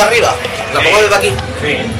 Arriba? ¿Lo pongo desde aquí? Sí.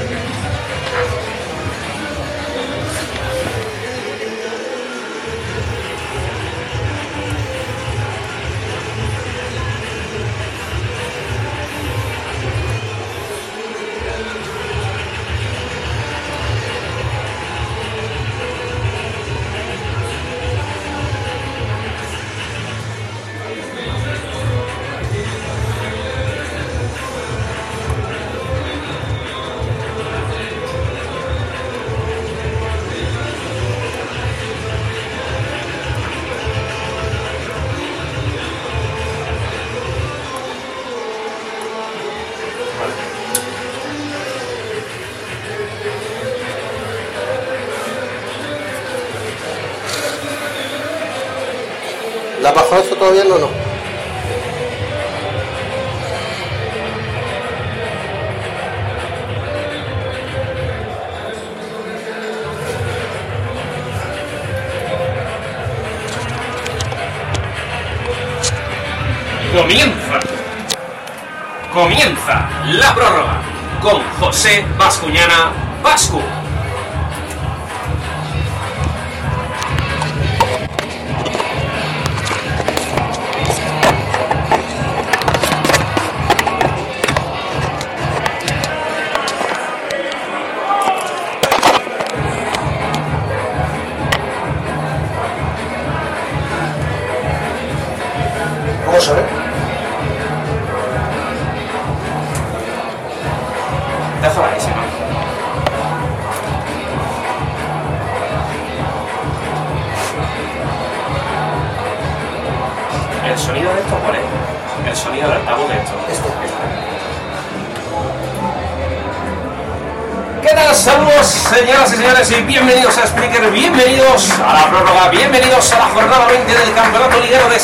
¿La bajó eso todavía no? no? Comienza. Comienza la prórroga con José Bascuñana Vascu.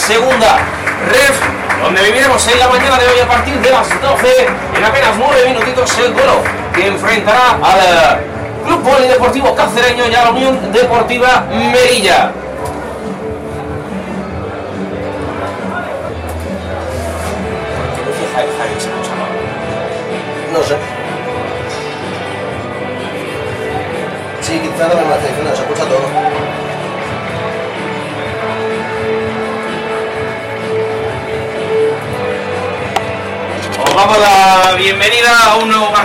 Segunda Ref, donde viviremos en la mañana de hoy a partir de las 12, en apenas 9 minutitos, el duelo que enfrentará al Club Polideportivo Cacereño y a la Unión Deportiva Merilla.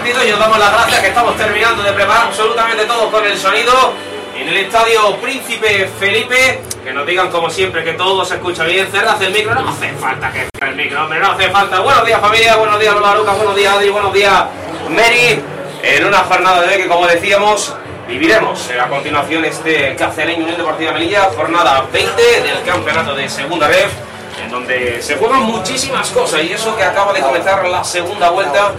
Partido y os damos las gracias que estamos terminando de preparar absolutamente todo con el sonido en el estadio Príncipe Felipe. Que nos digan como siempre que todo se escucha bien. Cerrad el micro, no hace falta que cierre el micro, hombre, no hace falta. Buenos días familia, buenos días Lola Lucas, buenos días Adri, buenos días Mary. En una jornada de que como decíamos viviremos a continuación este Cacereño Unión Deportiva Melilla, jornada 20 del campeonato de Segunda Ref en donde se juegan muchísimas cosas y eso que acaba de comenzar la segunda vuelta,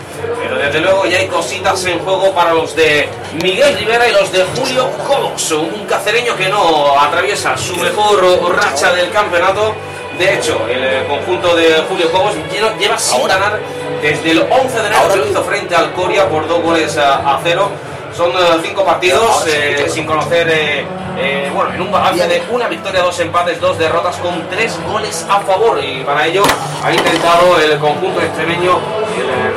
desde luego ya hay cositas en juego para los de Miguel Rivera y los de Julio Cobos, un cacereño que no atraviesa su mejor racha del campeonato. De hecho, el conjunto de Julio Cobos lleva- sin ganar desde el 11 de enero que lo hizo frente al Coria por dos goles a cero. Son eh, cinco partidos eh, sin conocer, eh, eh, bueno, en un balance de una victoria, dos empates, dos derrotas con tres goles a favor. Y para ello ha intentado el conjunto extremeño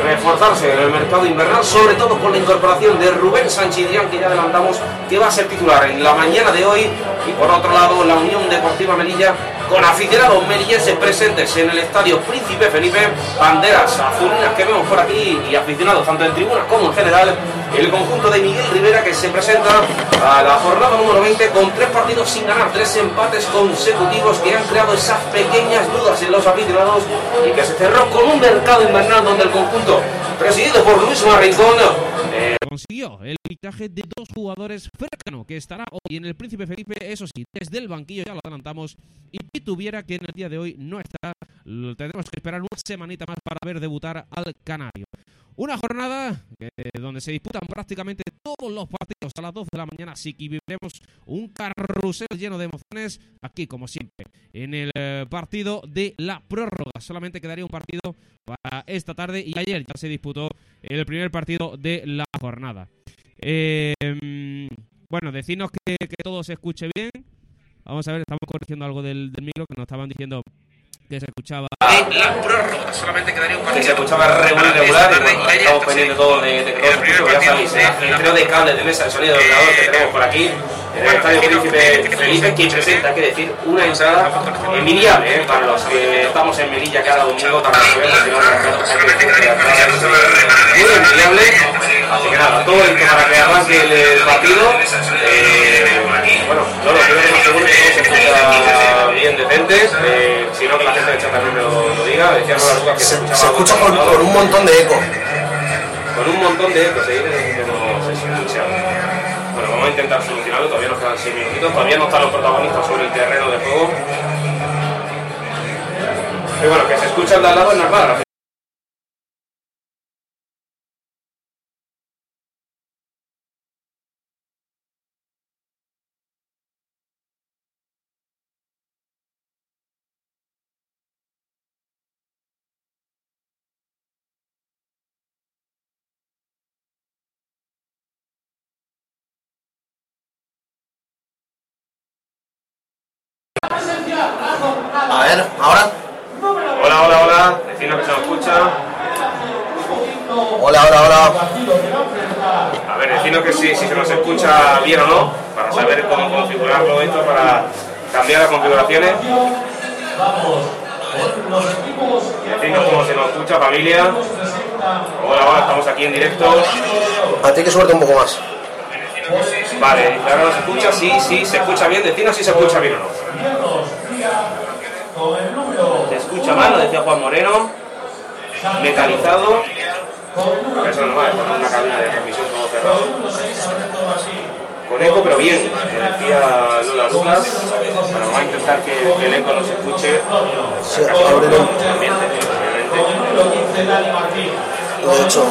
reforzarse en el mercado invernal, sobre todo con la incorporación de Rubén Sanchidrián, que ya adelantamos que va a ser titular en la mañana de hoy. Y por otro lado, la Unión Deportiva Melilla con aficionados melillenses presentes en el estadio Príncipe Felipe, banderas azulinas que vemos por aquí y aficionados tanto en tribunas como en general, el conjunto de Miguel Rivera que se presenta a la jornada número 20 con tres partidos sin ganar, tres empates consecutivos que han creado esas pequeñas dudas en los aficionados y que se cerró con un mercado invernal donde el conjunto presidido por Luis Marrincón eh, consiguió el fichaje de dos jugadores Frécano, que estará hoy en el Príncipe Felipe, eso sí, desde el banquillo ya lo adelantamos, y tuviera que en el día de hoy no estará, tendremos que esperar una semanita más para ver debutar al Canario. Una jornada eh, donde se disputan prácticamente todos los partidos a las 2 de la mañana, así que viviremos un carrusel lleno de emociones aquí, como siempre, en el eh, partido de la prórroga. Solamente quedaría un partido para esta tarde y ayer ya se disputó el primer partido de la jornada. Mm, bueno, decirnos que, que todo se escuche bien. Vamos a ver, estamos corrigiendo algo del, del micro que nos estaban diciendo que se escuchaba. la prórroga solamente quedaría un partido. Que se escuchaba regular, regular bueno, estamos pendientes todo de, de que todo ya sabéis, el ajetreo de cables de mesa de sonido de ordenador que tenemos por aquí en el Estadio Príncipe Felipe, que presenta, hay que decir, una entrada envidiable ¿eh? para los que estamos en Melilla cada domingo, que que que que la entrada es muy envidiable. Así que nada, todo esto para que arranque el, el partido. Eh, bueno, yo lo primero que seguro que todo se escucha bien decente, eh, si no que la gente del chat también me lo, lo diga, decía Lucas que se, Se, escuchaba se escucha con, controlado, con un montón de eco. con un montón de ecos, ¿eh? que no se escucha. Bueno, vamos a intentar solucionarlo, todavía nos quedan 6 minutitos, todavía no están los protagonistas sobre el terreno de juego. Y bueno, que se escucha el de al lado es normal, A ver, ahora. Hola, hola, hola, decidnos que se nos escucha. Hola, hola, hola. A ver, decidnos que si, si se nos escucha bien o no, para saber cómo configurarlo esto, para cambiar las configuraciones. Y decidnos cómo se nos escucha, familia. Hola, hola, estamos aquí en directo. A ti que suerte un poco más. Vale, ¿y ahora nos escucha? Sí, sí, se escucha bien. Decidnos si se escucha bien o no. Se escucha mal, lo decía Juan Moreno. Metalizado. Eso no va, estamos en una cabina de transmisión todo cerrado. Con eco, pero bien, decía Lola Lucas. Bueno, vamos a intentar que, el eco nos escuche. Sí, obviamente. De hecho,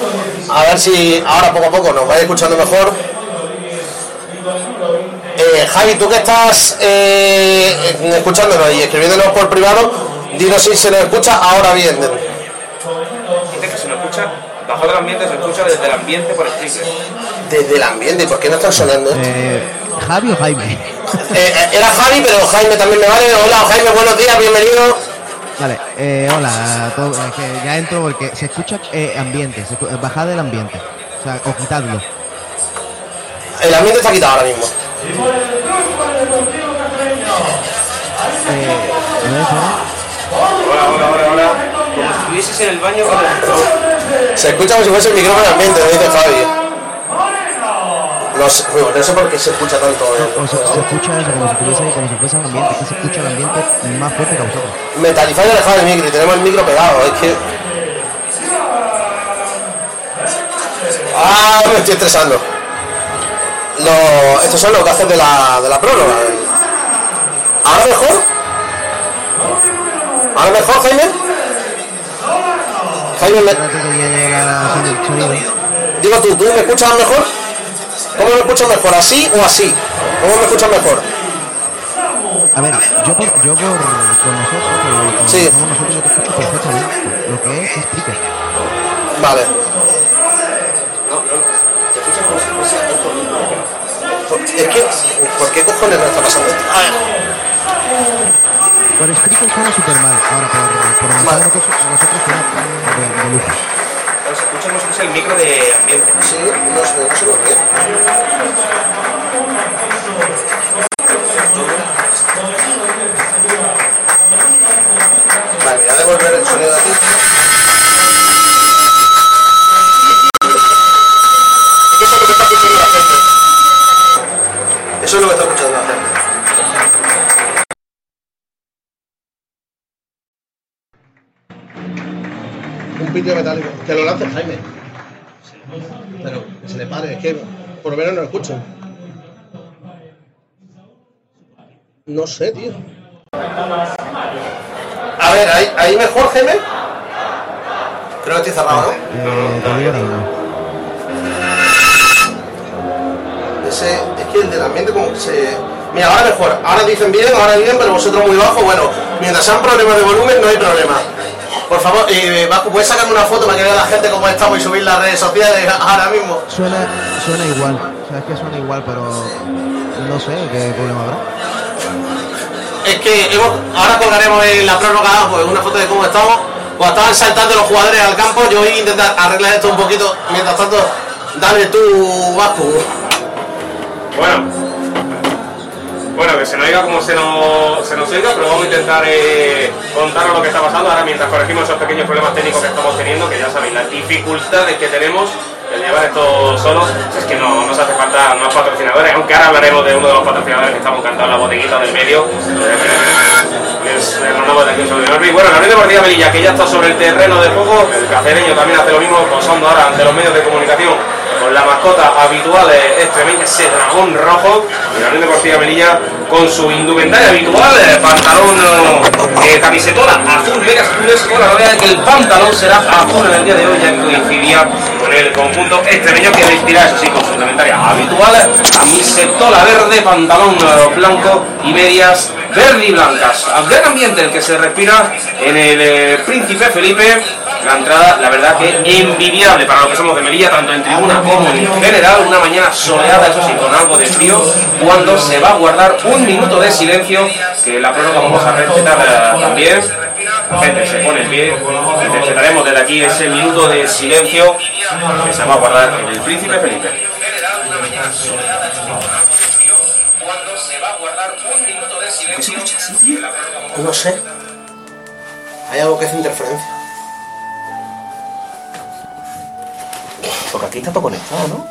a ver si ahora poco a poco nos vais escuchando mejor. Eh, Javi, tú que estás eh, escuchándonos y escribiéndonos por privado, dinos si se nos escucha ahora bien. Dice que se nos escucha, bajo del ambiente se escucha desde el ambiente por Spreaker. Desde el ambiente, ¿por qué no está sonando esto? Eh, Javi o Jaime. Eh, eh, era Javi, pero Jaime también me vale. Hola Jaime, buenos días, bienvenido. Vale, eh, hola a todos. Es que ya entro porque se escucha eh, ambiente, se escu- bajad del ambiente. O sea, o quitadlo. El ambiente está quitado ahora mismo. Hola, hola, hola, hola. Como si estuvieses en el baño con el... Se escucha como si fuese el micrófono ambiente, me dice Fabi. No sé, no sé por qué se escucha tanto. eh. O sea, se escucha eso como si tuviese, como si fuese un ambiente, es que se escucha el ambiente más fuerte que a vosotros. Metalizar y alejar el micro y tenemos el micro pegado, es que. Ah, me estoy estresando. Lo- estos son los gajes de la, de la prórroga. ¿Ahora mejor? ¿Ahora mejor, Jaime? Jaime, me- digo tú, ¿tú me escuchas mejor? ¿Cómo me escuchas mejor? ¿Así o así? ¿Cómo me escuchas mejor? A ver, yo por, yo por, por nosotros, Sí. nosotros, yo te escucho perfectamente. Lo que es, explica. Vale. Es que, ¿por qué cojones no está pasando esto? A ver. Por Spreaker suena súper mal. Ahora, por, por Vale. nosotros, nosotros suena de, de lujo. Se escucha el micro de ambiente. Sí, no sé, no sé por qué. Vale, voy a devolver el sonido de aquí. Metálico. Que lo lance Jaime. Pero que se le pare, es que por lo menos no escuchan. No sé, tío. A ver, ¿ahí, ahí mejor, Jaime? Creo que estoy cerrado, ¿no? Eh, todavía no. Ese, es que el del ambiente como que se... Mira, ahora mejor. Ahora dicen bien, ahora bien, pero vosotros muy bajo. Bueno, mientras sean problemas de volumen, no hay problema. Por favor, eh, Vasco, ¿puedes sacarme una foto para que vea la gente cómo estamos y subir las redes sociales ahora mismo? Suena, suena igual. O sea, es que suena igual, pero no sé qué problema habrá. Es que hemos, ahora colgaremos en la prórroga pues, una foto de cómo estamos. Cuando estaban saltando los jugadores al campo, yo voy a intentar arreglar esto un poquito. Mientras tanto, dale tú, Vasco. Bueno. Bueno, que se nos oiga como se nos, se nos oiga, pero vamos a intentar eh, contaros lo que está pasando. Ahora mientras corregimos esos pequeños problemas técnicos que estamos teniendo, que ya sabéis, las dificultades que tenemos el llevar esto solos, es que no nos hace falta más patrocinadores, aunque ahora hablaremos de uno de los patrocinadores que estamos cantando la bodeguita del medio. Es el mandamos de bueno, la Unión Deportiva Melilla, que ya está sobre el terreno de juego, el cacereño también hace lo mismo, posando ahora ante los medios de comunicación la mascota habitual extremeña, ese dragón rojo, y la Unión Deportiva Melilla con su indumentaria habitual, eh, pantalón, eh, camisetona azul, medias azules, con la novedad de que el pantalón será azul en el día de hoy, ya que coincidía con el conjunto. Extremeño que vestirá, eso sí, con su indumentaria habitual, camisetola verde, pantalón eh, blanco y medias verde y blancas. Gran ambiente el que se respira en el eh, Príncipe Felipe. La entrada, la verdad que envidiable para lo que somos de Melilla, tanto en tribuna como en general. Una mañana soleada, eso sí, con algo de frío, cuando se va a guardar un minuto de silencio, que la prórroga vamos a respetar también. La gente se pone en pie, interpretaremos desde aquí ese minuto de silencio que se va a guardar en el Príncipe Felipe. ¿Qué se escucha así, tío? No sé. Hay algo que hace interferencia. Porque aquí está todo conectado, ¿no?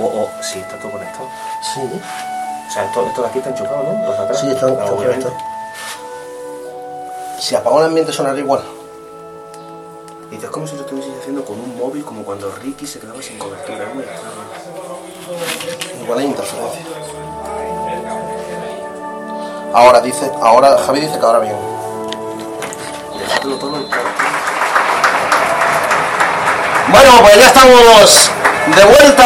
O, o sí, está todo conectado. Sí, O sea, esto, esto de aquí está enchufado, ¿no? Los de atrás. sí, están, obviamente. conectados. Si apago el ambiente sonará igual. Y es como si lo estuviese haciendo con un móvil, como cuando Ricky se quedaba sin cobertura. Igual hay interferencia. Ahora dice, ahora Javi dice que ahora bien. Bueno, pues ya estamos de vuelta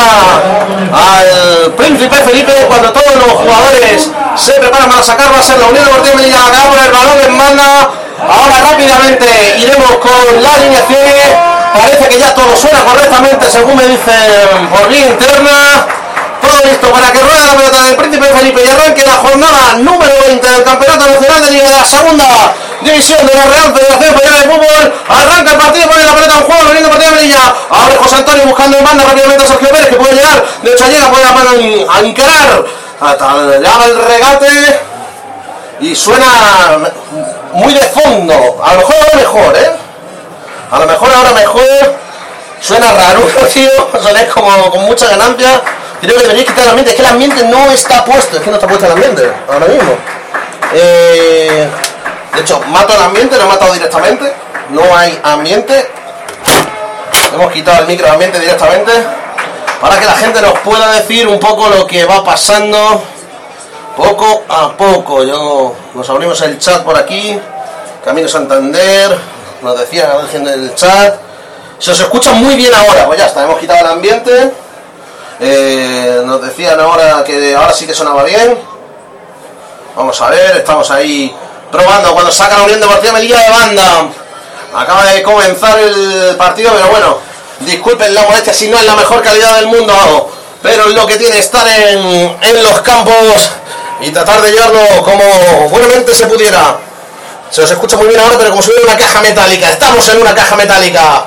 al Príncipe Felipe cuando todos los jugadores se preparan para sacar va a ser la Unión Deportiva Melilla la poner el balón en banda. Ahora rápidamente iremos con las alineaciones. Parece que ya todo suena correctamente según me dicen por vía interna. Todo listo para que ruede la pelota del Príncipe Felipe y arranque la jornada número 20 del Campeonato Nacional de Liga de la Segunda División de la Real Federación Española de Fútbol. Arranca el partido, pone la pelota en juego, veniendo de Melilla. Ahora José Antonio buscando en banda rápidamente a Sergio Pérez que puede llegar. De hecho, llega, puede a encarar. Hasta llama el regate. Y suena muy de fondo. A lo mejor ahora mejor, ¿eh? A lo mejor ahora mejor. Suena raro, tío. Suena como con mucha ganancia. Creo que debería quitar el ambiente. Es que el ambiente no está puesto. Es que no está puesto el ambiente ahora mismo. Eh, de hecho, mato el ambiente, lo he matado directamente. No hay ambiente. Hemos quitado el micro ambiente directamente. Para que la gente nos pueda decir un poco lo que va pasando. Poco a poco. Yo nos abrimos el chat por aquí. Camino Santander. Nos decían en el chat. Se os escucha muy bien ahora. Pues ya está, hemos quitado el ambiente. Eh, nos decían ahora que ahora sí que sonaba bien. Vamos a ver, estamos ahí probando cuando saca la Unión Melilla de banda. Acaba de comenzar el partido, pero bueno, disculpen la molestia si no es la mejor calidad del mundo, pero es lo que tiene estar en, en los campos y tratar de llevarlo como buenamente se pudiera. Se os escucha muy bien ahora, pero como si una caja metálica. Estamos en una caja metálica.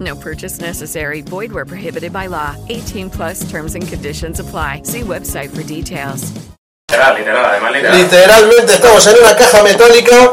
No purchase necessary. Void where prohibited by law. 18 plus terms and conditions apply. See website for details. Literal, literal, además literal. Literalmente estamos en una caja metálica,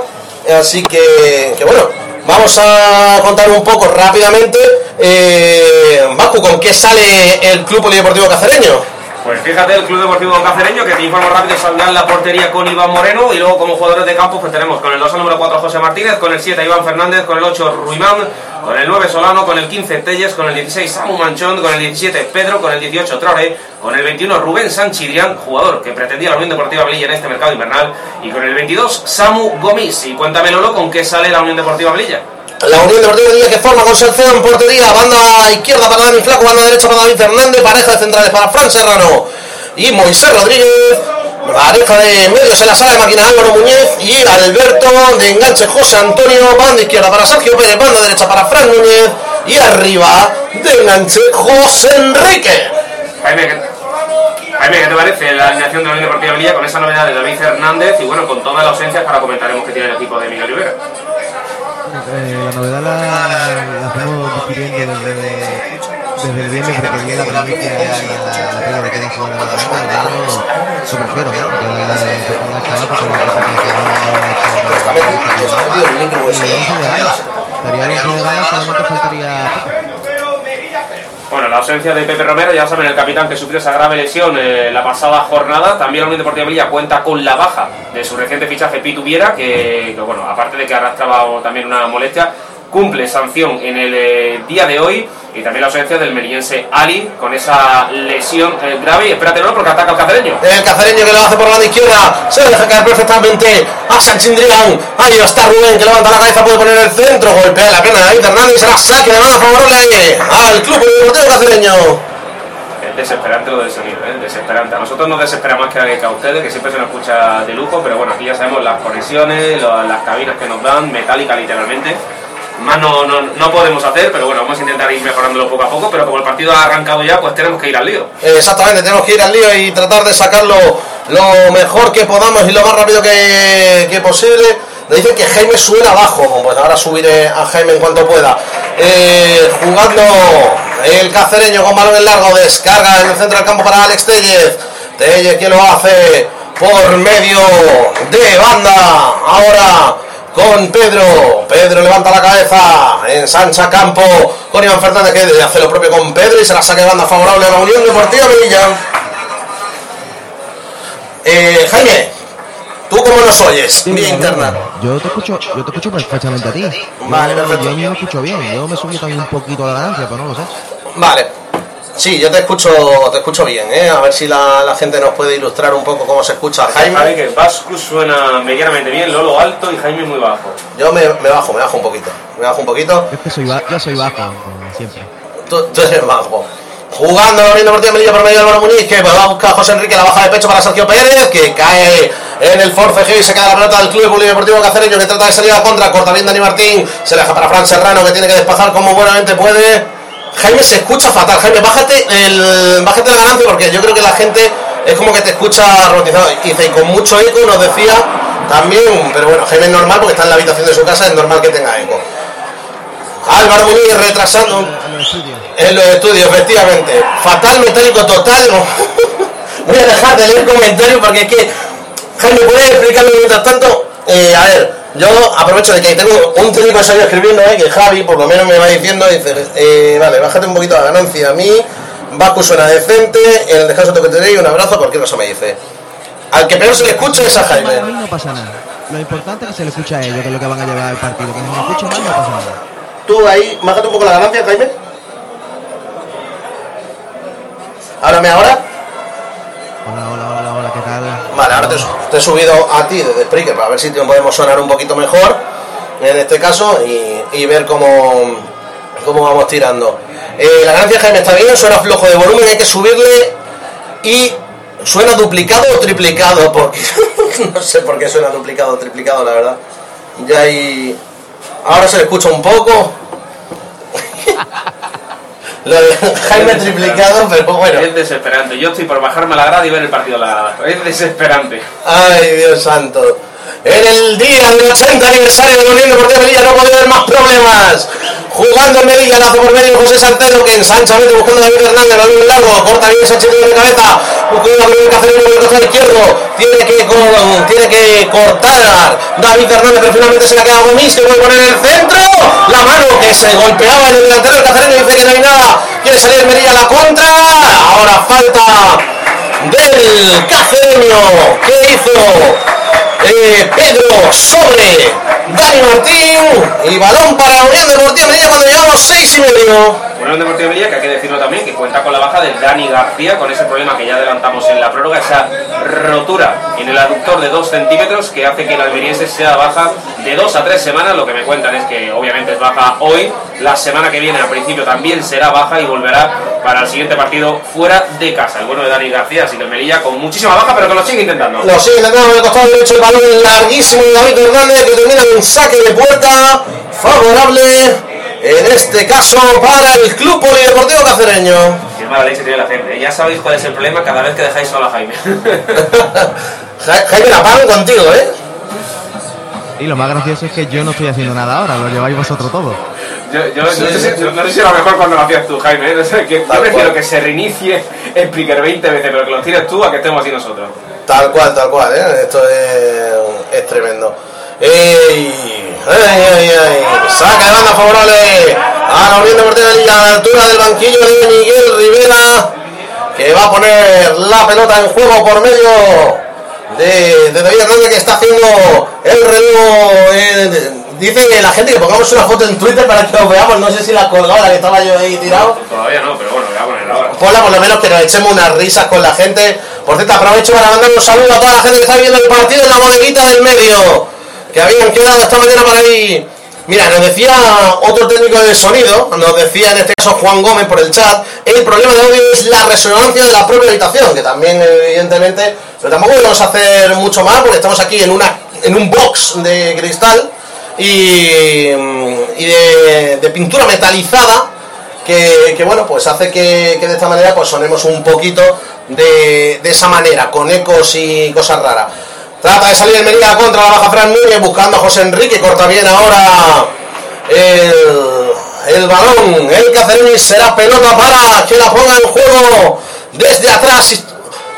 así que, que bueno, vamos a contar un poco rápidamente, eh, Baku, ¿con qué sale el Club Polideportivo Cacereño? Pues fíjate, el Club Deportivo Cacereño, que te informo rápido, saldrá en la portería con Iván Moreno. Y luego, como jugadores de campo, pues tenemos con el 2 al número 4 José Martínez, con el 7 Iván Fernández, con el 8 Ruimán, con el 9 Solano, con el 15 Telles, con el 16 Samu Manchón, con el 17 Pedro, con el 18 Traoré, con el 21 Rubén Sanchidrián, jugador que pretendía la Unión Deportiva Melilla en este mercado invernal, y con el 22 Samu Gomis. Y cuéntame, Lolo, ¿con qué sale la Unión Deportiva Melilla? La Unión Deportiva Melilla que forma con Salcedo en portería, banda izquierda para Dani Flaco, banda derecha para David Fernández, pareja de centrales para Fran Serrano y Moisés Rodríguez, pareja de medios en la sala de máquina Álvaro Muñez y Alberto de enganche José Antonio, banda izquierda para Sergio Pérez, banda derecha para Fran Núñez y arriba de enganche José Enrique. Jaime, ¿qué, Jaime, ¿qué te parece la alineación de la Unión Deportiva Melilla con esa novedad de David Fernández y bueno, con todas las ausencias ahora comentaremos que tiene el equipo de Miguel Rivera? Eh, la novedad la, la desde, desde el viernes porque la la, que a la prefiero, ¿no? Que la de que ponga el chaval porque me parece que no no ha hecho y 11 de ganas. Estaría el 11 de ganas, solamente faltaría Bueno, la ausencia de Pepe Romero, ya saben, el capitán que sufrió esa grave lesión eh, la pasada jornada. También la Unión Deportiva Melilla cuenta con la baja de su reciente fichaje Pitu Viera, que, que, bueno, aparte de que arrastraba también una molestia, cumple sanción en el eh, día de hoy. Y también la ausencia del melillense Ali con esa lesión eh, grave. Y espérate, no, porque ataca al cacereño. El cacereño que lo hace por la izquierda. Se deja caer perfectamente a Sanchindrián. Ahí está Rubén que levanta la cabeza, puede poner el centro. Golpea la pierna de David Hernández y será saque de mano favorable al club deportivo cacereño. Es desesperante lo del sonido, ¿eh? desesperante. A nosotros nos desespera más que a, ustedes, que siempre se nos escucha de lujo, pero bueno, aquí ya sabemos las conexiones, las cabinas que nos dan, metálica literalmente. Más no, no, no podemos hacer, pero bueno, vamos a intentar ir mejorándolo poco a poco, pero como el partido ha arrancado ya, pues tenemos que ir al lío. Exactamente, tenemos que ir al lío y tratar de sacarlo lo mejor que podamos y lo más rápido que, posible. Me dicen que Jaime suena abajo, pues ahora subiré a Jaime en cuanto pueda. Eh, jugando el cacereño con balón en largo, descarga en el centro del campo para Alex Tellez. Tellez que lo hace por medio de banda. Ahora con Pedro. Pedro levanta la cabeza, ensancha campo con Iván Fernández que hace lo propio con Pedro y se la saca de banda favorable a la Unión Deportiva Melilla. Eh, Jaime, ¿tú cómo nos oyes? Vía interna. Yo te escucho, yo te escucho perfectamente a ti. Vale, yo, perfecto. yo me escucho bien. Yo me subí también un poquito la ganancia, pero no lo sé. Vale. Sí, yo te escucho, te escucho bien, ¿eh? A ver si la, la gente nos puede ilustrar un poco cómo se escucha a Jaime, Jaime. que Vasco suena medianamente bien, Lolo alto y Jaime muy bajo. Yo me, me bajo, me bajo un poquito. Me bajo un poquito. Es que soy ba- yo soy bajo, como siempre. Tú, tú eres bajo. Jugando la Unión Deportiva Melilla por medio de Álvaro Muñiz, que va a buscar a José Enrique la baja de pecho para Sergio Pérez, que cae en el forcejeo y se queda la pelota del Club Polideportivo Cacereño, que trata de salir a la contra, corta bien Dani Martín, se la deja para Fran Serrano, que tiene que despejar como buenamente puede. Jaime se escucha fatal. Jaime, bájate el, bájate la ganancia porque yo creo que la gente es como que te escucha robotizado. Y dice, y con mucho eco nos decía también, pero bueno, Jaime es normal porque está en la habitación de su casa, es normal que tenga eco. Álvaro Muñiz retrasando en los estudios, efectivamente. Fatal metálico total. Voy a dejar de leer comentarios porque es que. Jaime, ¿puedes explicarme mientras tanto? Eh, a ver, yo aprovecho de que tengo un salió escribiendo, eh, que Javi por lo menos me va diciendo, dice, eh, vale, bájate un poquito la ganancia a mí, Baku suena decente, en el descanso que te doy un abrazo, cualquier cosa me dice. Al que peor se le escucha es a mí Jaime. no pasa nada. Lo importante es que se le escucha a ellos, que es lo que van a llevar al partido. Que si me escucho mal no pasa nada. Tú ahí, bájate un poco la ganancia, Jaime. Háblame ahora. Hola, hola, hola. Vale, ahora te, he subido a ti desde Spreaker para ver si te podemos sonar un poquito mejor en este caso y, y ver cómo, cómo vamos tirando. Eh, la ganancia Jaime está bien, suena flojo de volumen, hay que subirle y suena duplicado o triplicado, porque no sé por qué suena duplicado o triplicado, la verdad. Ya hay... Ahora se le escucha un poco. Lo de Jaime triplicado, pero bueno. Es desesperante. Yo estoy por bajarme a la grada y ver el partido a la grada. Es desesperante. Ay, Dios santo. En el día del 80 aniversario de la Unión Deportiva Melilla no podía haber más problemas. Jugando en Melilla, lazo por medio José Salcedo, que ensancha bien buscando a David Hernández, lo bien largo, corta bien Sánchez de cabeza, buscando a Miguel Cacerino el costado izquierdo, tiene que, co- tiene que cortar David Hernández, pero finalmente se la queda Gomis, que puede poner en el centro, se golpeaba en el delantero del Cacerino, dice que no hay nada, quiere salir Melilla a la contra, ahora falta del Cacereño, que hizo eh, Pedro sobre Dani Martín y balón para Unión Deportiva Melilla cuando llegamos seis y medio. Unión Deportiva Melilla, que hay que decirlo también, que cuenta con la baja de Dani García, con ese problema que ya adelantamos en la prórroga, esa rotura en el aductor de 2 centímetros que hace que el alberiense sea baja de 2 a 3 semanas. Lo que me cuentan es que obviamente es baja hoy, la semana que viene al principio también será baja y volverá para el siguiente partido fuera de casa. El bueno de Dani García, así que el Melilla con muchísima baja, pero que lo sigue intentando. Lo sigue intentando en el costado derecho el balón larguísimo de David Hernández que termina en saque de puerta favorable. En este caso para el Club Polideportivo Cacereño. Qué mala ley se tiene la gente. Ya sabéis cuál es el problema cada vez que dejáis solo a Jaime. Ja- Jaime la pagan contigo, ¿eh? Y lo más gracioso es que yo no estoy haciendo nada ahora, lo lleváis vosotros todo. Yo, yo no, sé, si- no sé si era mejor cuando lo hacías tú, Jaime. ¿eh? No sé, que, yo prefiero cual. que se reinicie el Spreaker 20 veces, pero que lo tires tú a que estemos así nosotros. Tal cual, tal cual, ¿eh? Esto es, es tremendo. ¡Ey! ¡Ay, ay, ay! Saca de banda favorable a la Unión Deportiva de Melilla a la altura del banquillo de Miguel Rivera, que va a poner la pelota en juego por medio de, de David Hernández, que está haciendo el relevo. eh, dice la gente que pongamos una foto en Twitter para que lo veamos. No sé si la colgaba, la que estaba yo ahí tirado. Todavía no, pero bueno, voy a poner ahora. Ponla por lo menos que nos echemos unas risas con la gente. Por cierto, aprovecho para mandar un saludo a toda la gente que está viendo el partido en la bodeguita del medio. Que habían quedado esta mañana para ahí. Mira, nos decía otro técnico de sonido, nos decía en este caso Juan Gómez por el chat, el problema de audio es la resonancia de la propia habitación, que también evidentemente, pero tampoco podemos hacer mucho más porque estamos aquí en una en un box de cristal y, y de, de pintura metalizada que, que, bueno pues hace que, que de esta manera pues sonemos un poquito de, de esa manera con ecos y cosas raras trata de salir el Melilla contra la baja Fran Núñez buscando a José Enrique corta bien ahora el, balón. El Cacereño y será pelota para que la ponga en juego desde atrás.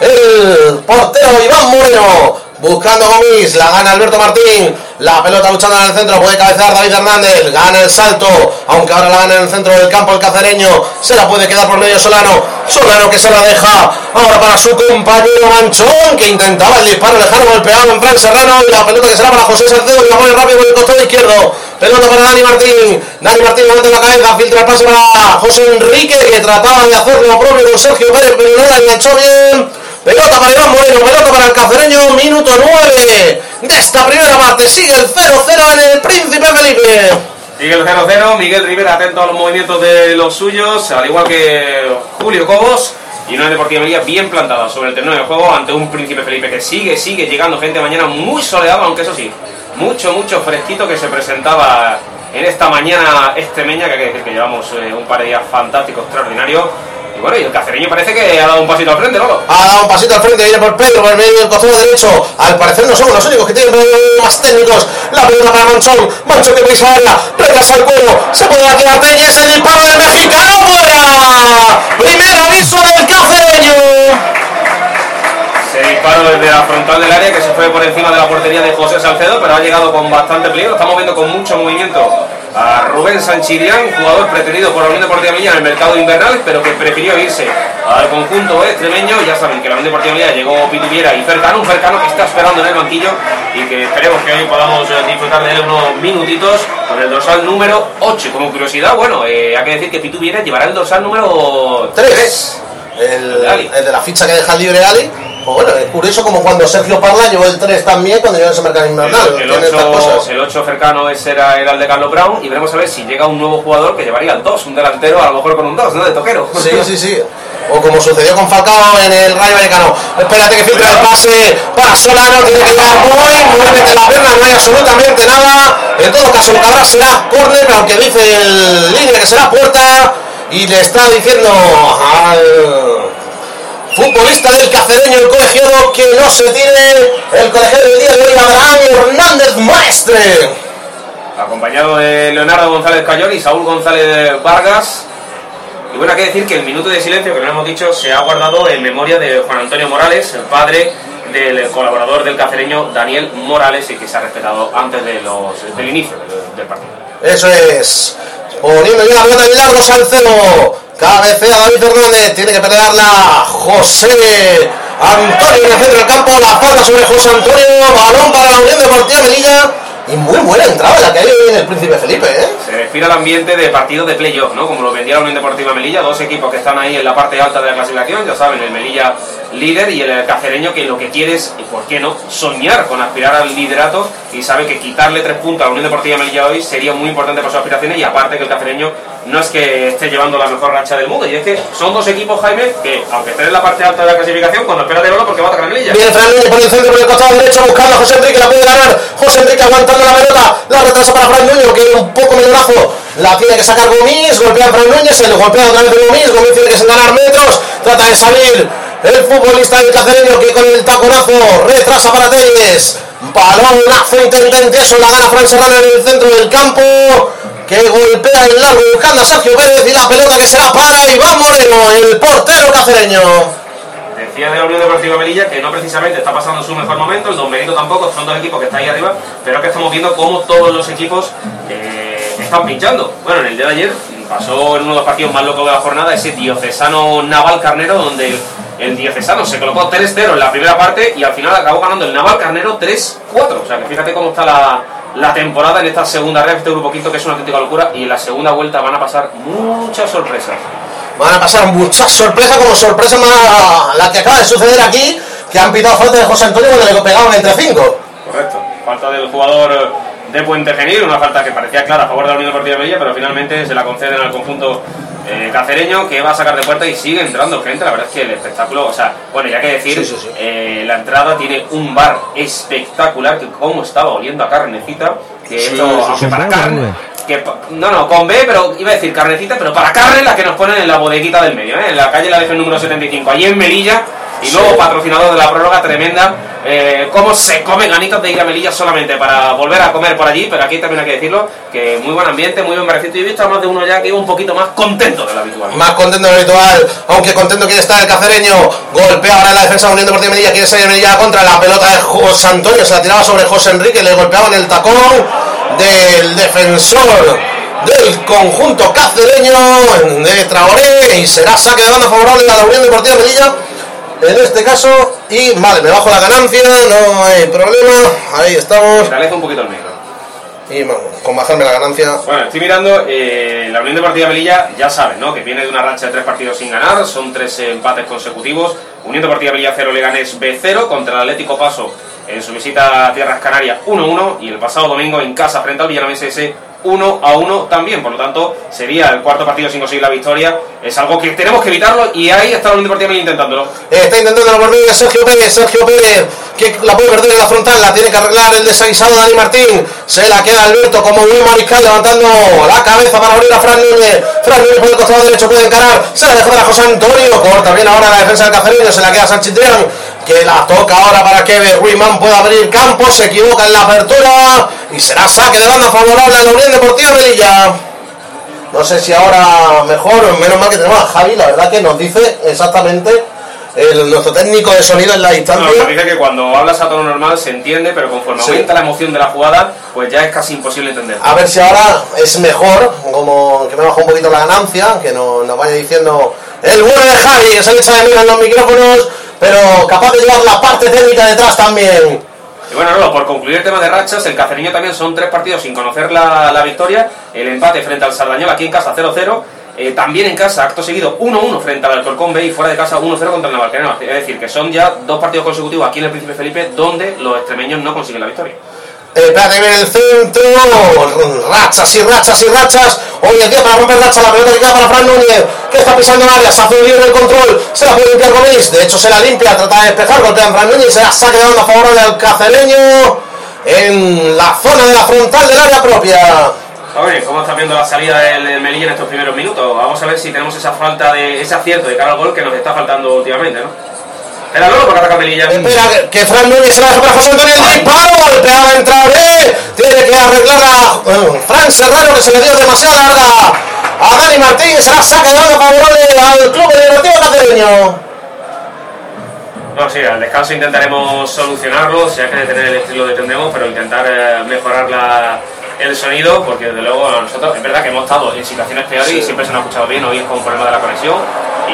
El portero Iván Moreno buscando Gomis, la gana Alberto Martín, la pelota luchando en el centro, puede cabecear David Hernández, gana el salto, aunque ahora la gana en el centro del campo el cacereño, se la puede quedar por medio Solano, Solano que se la deja ahora para su compañero Manchón, que intentaba el disparo lejano, golpeado en Fran Serrano, y la pelota que será para José Salcedo, que la pone rápido por el costado izquierdo, Pelota para Dani Martín. Dani Martín levanta la cabeza, filtra el pase para José Enrique, que trataba de hacer lo propio con Sergio Pérez, pero no la enganchó bien. Pelota para Iván Moreno, pelota para el cacereño, minuto 9 de esta primera parte. Sigue el 0-0 en el Príncipe Felipe. Sigue el 0-0, Miguel Rivera atento a los movimientos de los suyos, al igual que Julio Cobos. Y una Deportiva Melilla bien plantada sobre el terreno de juego ante un Príncipe Felipe que sigue, sigue llegando gente mañana muy soleado, aunque eso sí, mucho, mucho fresquito que se presentaba en esta mañana extremeña, que hay que decir que llevamos eh, un par de días fantásticos, extraordinarios. Y bueno, y el cacereño parece que ha dado un pasito al frente, ¿no? Ha dado un pasito al frente, viene por Pedro, por el medio del costado derecho. Al parecer no somos los únicos que tienen más técnicos. La pelota para Manchón, Manchón que pisa área, retrasa el cuello, se puede quedar Peña, es el disparo del mexicano, fuera. Primer aviso del cacereño. Se disparó desde la frontal del área que se fue por encima de la portería de José Salcedo, pero ha llegado con bastante peligro. Estamos viendo con mucho movimiento a Rubén Sanchirián, jugador pretendido por la Unión Deportiva Melilla en el mercado invernal, pero que prefirió irse al conjunto extremeño. Ya saben que la Unión Deportiva Melilla llegó Pituviera y Fercano, un Fercano que está esperando en el banquillo y que esperemos que hoy podamos eh, disfrutar de él unos minutitos con el dorsal número 8. Como curiosidad, bueno, eh, hay que decir que Pituviera llevará el dorsal número 3. El, De Ali. el de la ficha que deja libre Ali. Pues bueno, es curioso como cuando Sergio Parla llevó el 3 también cuando llegó ese mercado invernal. El, estas 8, cosas. el 8 cercano ese era, era el de Carlos Brown y veremos a ver si llega un nuevo jugador que llevaría el 2, un delantero a lo mejor con un 2, ¿no? De toquero. Sí, sí, sí. O como sucedió con Falcao en el Rayo Vallecano. Espérate que filtra el pase para Solano. Tiene que llegar muy, muy mete la pierna. No hay absolutamente nada. En todo caso, el cabrón será córner, aunque dice el línea que será puerta. Y le está diciendo al futbolista del cacereño, el colegiado, que no se tire. El colegiado del día de hoy, Abraham Hernández Maestre. Acompañado de Leonardo González Cayón y Saúl González Vargas. Y bueno, hay que decir que el minuto de silencio, que no hemos dicho, se ha guardado en memoria de Juan Antonio Morales, el padre del colaborador del cacereño Daniel Morales, y que se ha respetado antes de los, del inicio del partido. Eso es. Poniendo ya la pelota de largo Salcedo. Cabecea David Fernández. Tiene que pelearla José Antonio en el centro del campo. La falta sobre José Antonio. Balón para la Unión Deportiva Melilla. Y muy buena entrada la que hay en el Príncipe Felipe, ¿eh? Se respira el ambiente de partido de playoff, ¿no? Como lo vendía la Unión Deportiva Melilla, dos equipos que están ahí en la parte alta de la clasificación, ya saben, el Melilla líder y el cacereño que lo que quiere es, y por qué no, soñar con aspirar al liderato y sabe que quitarle tres puntos a la Unión Deportiva Melilla hoy sería muy importante para sus aspiraciones y aparte que el cacereño no es que esté llevando la mejor racha del mundo, y es que son dos equipos, Jaime, que aunque estén en la parte alta de la clasificación, cuando espera de oro porque va a Melilla. Viene Fran Núñez por el centro, por el costado derecho, buscando a José Enrique, la puede ganar. José Enrique aguantando la pelota, la retrasa para Fran Núñez, que un poco melorazo. La tiene que sacar Gomis, golpea a Fran Núñez, se le golpea otra vez Gomis, Gomis tiene que ganar metros, trata de salir. El futbolista del cacereño que con el taconazo retrasa para Telles. Balonazo intenta intenso, la gana Fran Serrano en el centro del campo. Que golpea el largo buscando a Sergio Pérez y la pelota que será para Iván Moreno, el portero cacereño. Decía de la Unión Deportiva Melilla que no precisamente está pasando su mejor momento, el Don Benito tampoco, son dos equipos que están ahí arriba, pero que estamos viendo cómo todos los equipos eh, están pinchando. Bueno, en el día de ayer pasó en uno de los partidos más locos de la jornada ese diocesano Naval Carnero, donde el, el diocesano se colocó 3-0 en la primera parte y al final acabó ganando el Naval Carnero 3-4. O sea que fíjate cómo está la, la temporada en esta segunda red, este grupo quinto que es una auténtica locura y en la segunda vuelta van a pasar muchas sorpresas. Van a pasar muchas sorpresas, como sorpresa más la que acaba de suceder aquí, que han pitado falta de José Antonio cuando le pegaban entre cinco. Correcto. Falta del jugador de Puente Genil, una falta que parecía clara a favor de la Unión Deportiva Melilla, pero finalmente se la conceden al conjunto eh, cacereño que va a sacar de puerta y sigue entrando gente. La verdad es que el espectáculo, o sea, bueno, ya que decir, Sí, sí, sí. eh, la entrada tiene un bar espectacular que como estaba oliendo a carnecita, que esto, aunque para ¿Con B o carne, que no, no, con B, pero iba a decir carnecita, pero para carne la que nos ponen en la bodeguita del medio, ¿eh? en la calle La Defen número 75, allí en Melilla, y luego patrocinador de la prórroga tremenda, eh, cómo se come ganitas de ir a Melilla solamente para volver a comer por allí, pero aquí también hay que decirlo, que muy buen ambiente, muy buen merecito, y he visto a más de uno ya que iba un poquito más contento de lo habitual. Más contento de lo habitual, aunque contento quiere estar el cacereño. Golpea ahora la defensa de Unión Deportiva Melilla, quiere salir Melilla contra la pelota de José Antonio, se la tiraba sobre José Enrique, le golpeaba en el tacón del defensor del conjunto cacereño de Traoré y será saque de banda favorable a la Unión Deportiva Melilla. En este caso, y vale, me bajo la ganancia, no hay problema, ahí estamos. Aleja un poquito el micro. y bueno, con bajarme la ganancia. Bueno, estoy mirando, eh, la Unión Deportiva Melilla, ya sabes, ¿no? Que viene de una racha de tres partidos sin ganar, son tres empates consecutivos. Unión Deportiva Melilla 0, Leganés B0 contra el Atlético Paso en su visita a Tierras Canarias 1-1 y el pasado domingo en casa frente al Villaramense ese 1 a 1 también, por lo tanto sería el cuarto partido sin conseguir la victoria, es algo que tenemos que evitarlo y ahí está la Unión Deportiva intentándolo. Eh, está intentando la mordida Sergio Pérez, Sergio Pérez, que la puede perder en la frontal, la tiene que arreglar el desaguisado Dani Martín, se la queda Alberto como buen mariscal levantando la cabeza para abrir a Fran Núñez, Fran Núñez por el costado derecho puede encarar, se la deja para José Antonio, corta bien ahora la defensa del Cacereño, se la queda Sánchez que la toca ahora para que Ruimán pueda abrir campo, se equivoca en la apertura y será saque de banda favorable a la Unión Deportiva Melilla. No sé si ahora mejor o menos mal que tenemos a Javi, la verdad que nos dice exactamente el, nuestro técnico de sonido en la distancia. No, nos dice que cuando hablas a tono normal se entiende, pero conforme Sí. aumenta la emoción de la jugada, pues ya es casi imposible entender. A ver si ahora es mejor, como que me baja un poquito la ganancia, que no- nos vaya diciendo el bueno de Javi, que se le echa de menos en los micrófonos, pero capaz de llevar la parte técnica detrás también. Y bueno, no, por concluir el tema de rachas, el Cacereño también son tres partidos sin conocer la, la victoria. El empate frente al Sardañola aquí en casa 0-0. eh, también en casa, acto seguido 1-1 frente al Alcorcón B y fuera de casa 1-0 contra el Navalcarnero. Es decir, que son ya dos partidos consecutivos aquí en el Príncipe Felipe donde los extremeños no consiguen la victoria. Eh, espérate, viene el centro, rachas y rachas y rachas. Hoy el día para romper rachas, la pelota que queda para Fran Núñez, que está pisando el área, se hace un en el control, se la puede limpiar Gomis, de hecho se la limpia, trata de despejar, golpea a Fran Núñez, se la saque de banda favorable al cacereño en la zona de la frontal del área propia. Oye, ¿cómo estás viendo la salida del Melilla en estos primeros minutos? Vamos a ver si tenemos esa falta de ese acierto de cara al gol que nos está faltando últimamente, ¿no? Era luego porque ataca Melilla. Espera, que, Fran Núñez se la para José Antonio, el disparo, golpeaba a entrar, eh, tiene que arreglar a eh, Fran Serrano, que se le dio demasiado larga a Dani Martín, se la saca de banda favorable al club deportivo cacereño. No, sí, al descanso intentaremos solucionarlo, si hay que detener el estilo detendremos, pero intentar eh, mejorar la- el sonido, porque desde luego a nosotros es verdad que hemos estado en situaciones peores y siempre se nos ha escuchado bien, hoy es con problema de la conexión.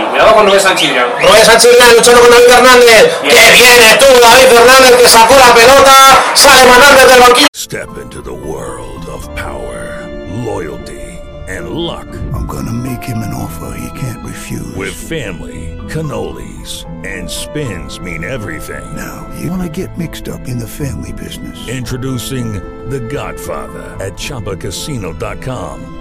Y cuidado con Rubén Sánchez. Rubén Sánchez Real luchando con David Hernández. ¡Qué bien estuvo David Hernández que sacó la pelota! Sale Hernández del banquillo. Step into the world of power, loyalty, and luck. I'm gonna make him an offer he can't refuse. With family, cannolis, and spins mean everything. Now, you wanna get mixed up in the family business. Introducing The Godfather at ChumbaCasino.com.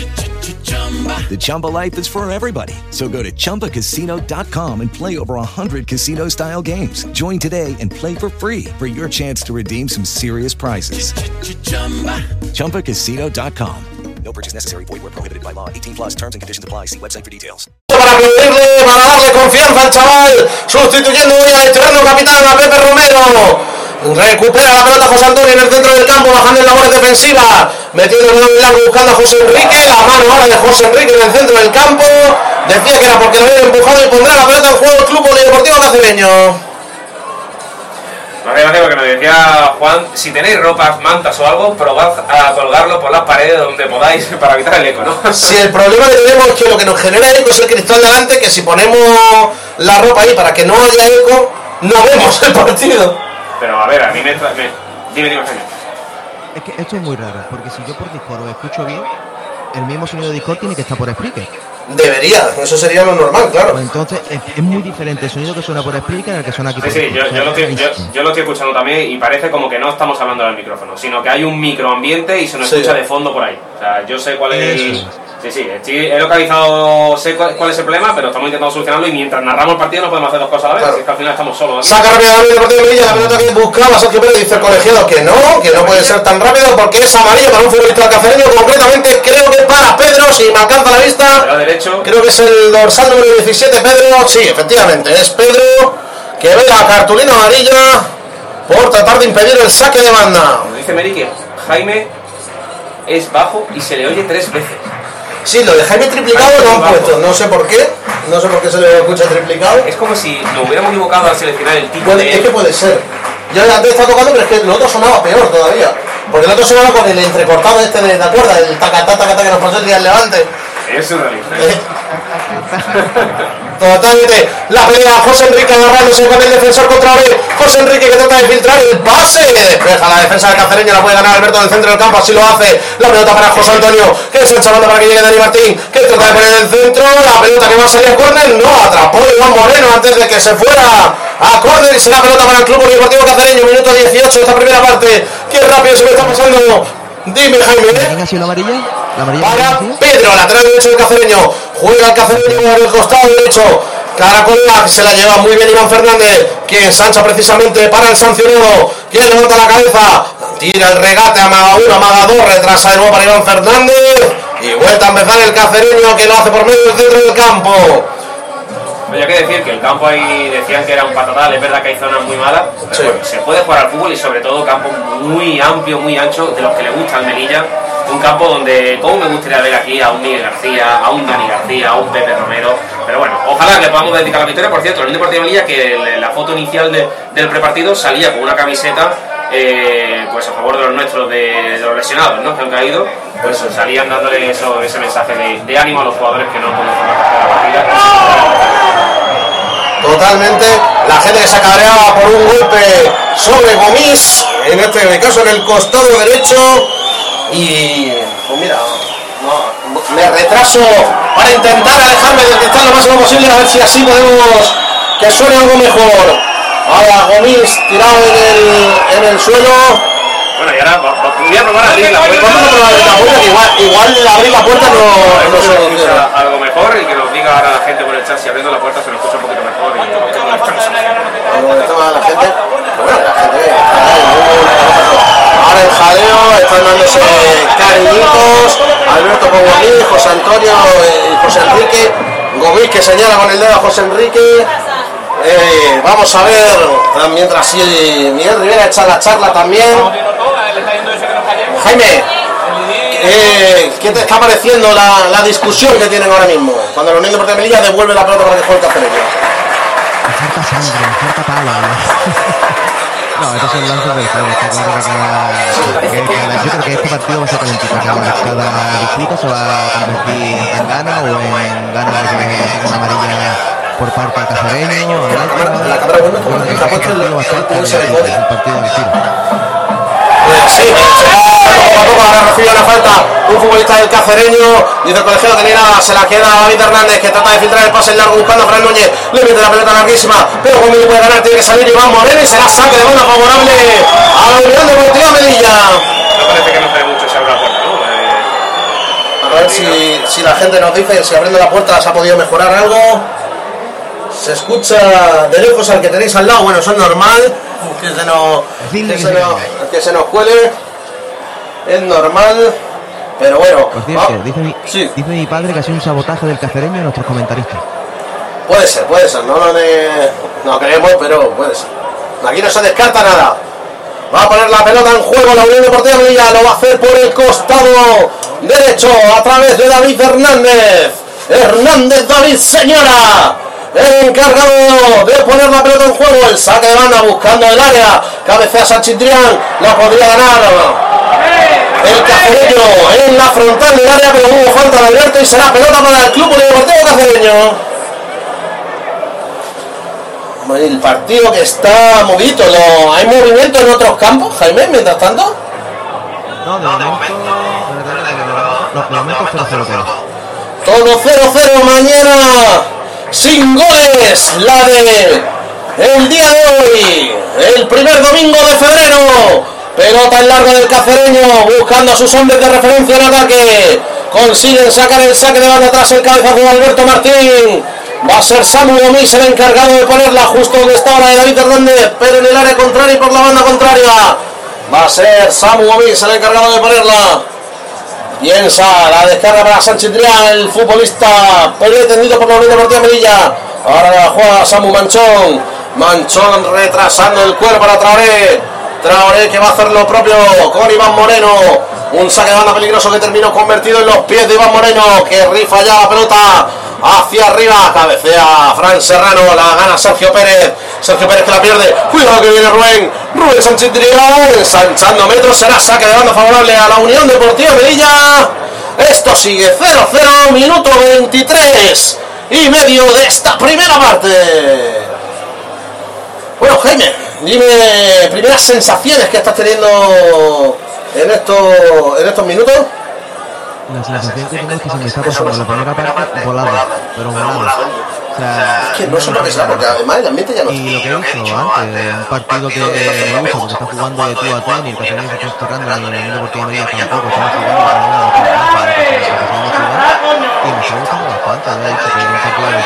The Chumba life is for everybody. So go to ChumbaCasino.com and play over 100 casino style games. Join today and play for free for your chance to redeem some serious prizes. ChumbaCasino.com. No purchase necessary. Void where prohibited by law. 18 plus terms and conditions apply. See website for details. Para aplaudirle, para darle confianza al chaval, sustituyendo hoy al veterano capitán a Pepe Romero. Recupera la pelota José Antonio en el centro del campo, bajando en labores defensivas, metiendo el balón largo buscando a José Enrique, la mano ahora de José Enrique en el centro del campo. Decía que era porque lo habían empujado y pondrá la pelota en juego el Club Polideportivo Cacereño. No hace gracia porque nos decía Juan, si tenéis ropas, mantas o algo, probad a colgarlo por las paredes donde podáis para evitar el eco, ¿no? Si el problema que tenemos es que lo que nos genera eco es el cristal delante, que si ponemos la ropa ahí para que no haya eco, no vemos el partido. Pero a ver, a mí me... tra- me- Dime, dime, Jaime. Es que esto es muy raro, porque si yo por Discord os escucho bien, el mismo sonido de Discord tiene que estar por Spreaker. Debería, eso sería lo normal, claro. Pues entonces es, es muy diferente el sonido que suena por Spreaker al que suena aquí Sí, por sí, yo, yo lo estoy, es yo, rarísimo. yo lo estoy escuchando también y parece como que no estamos hablando al micrófono, sino que hay un microambiente y se nos Sí. escucha de fondo por ahí. O sea, yo sé cuál es el... Sí, sí, estoy- he localizado, sé cuál, es el problema, pero estamos intentando solucionarlo y mientras narramos el partido no podemos hacer dos cosas a la vez, Claro. así que al final estamos solos aquí. Saca rápidamente el partido de Melilla, la pelota que buscaba Sergio Pérez, dice el colegiado que no, que no puede ser tan rápido porque es amarillo para un futbolista cacereño, concretamente creo que para Pedro, si me alcanza la vista, Lateral derecho, creo que es el dorsal número 17, Pedro, sí, efectivamente, es Pedro, que ve la cartulina amarilla por tratar de impedir el saque de banda. dice Meri que Jaime es bajo y se le oye tres veces. Sí, lo de Jaime triplicado lo han puesto, no sé por qué, no sé por qué se le escucha triplicado. Es como si nos hubiéramos equivocado al seleccionar el tipo Puede- de... es que puede ser. Yo antes estaba tocando, pero es que el otro sonaba peor todavía. Porque el otro sonaba con el entrecortado este de, ¿te acuerdas? El tacatá, tacatá que nos pasó el día del Levante. Es surrealista. Totalmente. La pelea José Enrique agarrándose con el defensor contra B. José Enrique que trata de filtrar el pase. Despeja la defensa del Cacereño. La puede ganar Alberto del centro del campo. Así lo hace. La pelota para José Antonio. Que se echa banda para que llegue Dani Martín. Que trata de poner el centro. La pelota que va a salir a córner. No atrapó Iván Moreno antes de que se fuera a córner. Y será pelota para el Club Deportivo Cacereño. Minuto 18 de esta primera parte. Qué rápido se me está pasando. Dime, Jaime. ¿Quién ha sido la amarilla? ¿La amarilla Para? Pedro, lateral derecho del cacereño. Juega el cacereño por el costado derecho. Caracolea, que se la lleva muy bien Iván Fernández, que ensancha precisamente para el sancionado, que levanta la cabeza, tira el regate, amaga uno, amaga dos, retrasa de nuevo para Iván Fernández, y vuelta a empezar el cacereño, que lo hace por medio del centro del campo. Hay que decir que el campo ahí decían que era un patatal, es verdad que hay zonas muy malas, pero Sí. bueno, se puede jugar al fútbol y sobre todo campo muy amplio, muy ancho, de los que le gusta al Melilla. Un campo donde, como me gustaría ver aquí a un Miguel García, a un Dani García, a un Pepe Romero. Pero bueno, ojalá le podamos dedicar la victoria. Por cierto, el Unión Deportivo de Melilla, que la foto inicial de- del prepartido salía con una camiseta eh, pues a favor de los nuestros, de, de los lesionados ¿no? que han caído, pues salían dándole eso, ese mensaje de, de ánimo a los jugadores que no formar parte de la partida. Totalmente, la gente que se cabreaba por un golpe sobre Gomis, en este caso en el costado derecho, y pues mira, me retraso para intentar alejarme del cristal lo máximo posible, a ver si así podemos que suene algo mejor. Ahora Gomis tirado en el, en el suelo. Bueno, y ahora va- va- voy a probar a abrir la puerta. Vamos a probar la puerta, igual, igual abrir la puerta no, no se escucha. algo mejor y que nos diga ahora la gente por el chat si abriendo la puerta se nos escucha un poquito mejor y la gente, pero bueno, la gente, ahora el jaleo, están dándose cariñitos, Alberto Gomí, José Antonio y José Enrique, Gomí que señala con el dedo a José Enrique, Eh, vamos a ver, mientras si Miguel Rivera echa la charla también. Jaime, eh, ¿qué te está pareciendo la, la discusión que tienen ahora mismo? Cuando la Unión Deportiva de Melilla devuelve la pelota para que juegue el. Me falta sangre, me falta pala. No, estos son lances del juego. Está claro que cada, yo creo que este partido va a ser calentito. Cada, cada disputa se va a convertir en gana o en gana de una amarilla por parte del cacereño. o del Alta. Yo creo que este partido va a ser calentito, es un partido de tiro. Sí, poco a poco ahora recibe una falta un futbolista del cacereño, dice el colegiado que ni nada, se la queda David Hernández que trata de filtrar el pase largo buscando a Fran Núñez, le mete la pelota larguísima, pero como le puede ganar tiene que salir Iván Moreno y será saque de banda favorable a la Unión Deportiva Melilla. No parece que no trae mucho se abre la puerta, ¿no? Eh, A ver si, si la gente nos dice si abriendo la puerta se ha podido mejorar algo. Se escucha de lejos al que tenéis al lado, bueno, eso es normal, que se nos, que se nos, que se nos cuele, es normal, pero bueno, Por cierto, va- dice mi, dice mi padre que ha sido un sabotaje del cacereño en nuestros comentaristas. puede ser, puede ser, no lo de, no creemos, pero puede ser. Aquí no se descarta nada. Va a poner la pelota en juego la Unión Deportiva de Melilla, lo va a hacer por el costado derecho a través de David Hernández. Hernández David, señora. Encargado de poner la pelota en juego, el saque de banda buscando el área, cabecea Sanchitrián, la podría ganar el cacereño en la frontal del área, pero hubo falta de Alberto y será pelota para el Club Deportivo Cacereño. El partido que está movido, ¿no? ¿hay movimiento en otros campos, Jaime, mientras tanto? No, de momento. No, de momento 0-0 todo. Todo 0-0 mañana, sin goles, la de el día de hoy, el primer domingo de febrero. Pelota en largo del cacereño, buscando a sus hombres de referencia en ataque. Consiguen sacar el saque de banda atrás el cabezazo de Alberto Martín. Va a ser Samu Gomis el encargado de ponerla justo donde está ahora David Hernández, pero en el área contraria y por la banda contraria. Va a ser Samu Gomis el encargado de ponerla. Piensa la descarga para Sánchez el futbolista pretendido por la Unión Deportiva Melilla. Ahora la juega Samu Manchón. Manchón retrasando el cuerpo para Traoré. Traoré que va a hacer lo propio con Iván Moreno. Un saque de banda peligroso que terminó convertido en los pies de Iván Moreno, que rifa ya la pelota hacia arriba. Cabecea Fran Serrano, la gana Sergio Pérez. Sergio Pérez que la pierde. Cuidado que viene Rubén. Rubén Sánchez Trigal, ensanchando metros. Será saque de banda favorable a la Unión Deportiva Melilla. Esto sigue 0-0, minuto 23 y medio de esta primera parte. Bueno, Jaime, dime primeras sensaciones que estás teniendo en estos, en estos minutos. La sensación que tengo es que se me está pasando la primera parte volado, pero volado. Sea, Es que no lo que sea, porque además el ambiente ya no y lo que he dicho antes, un partido que me gusta porque está jugando de tú a tú, ni el Castellón se está cerrando, ni el Unión Deportiva Melilla tampoco, estamos jugando con una de las se y me está gustando bastante, ya he dicho que es un partido de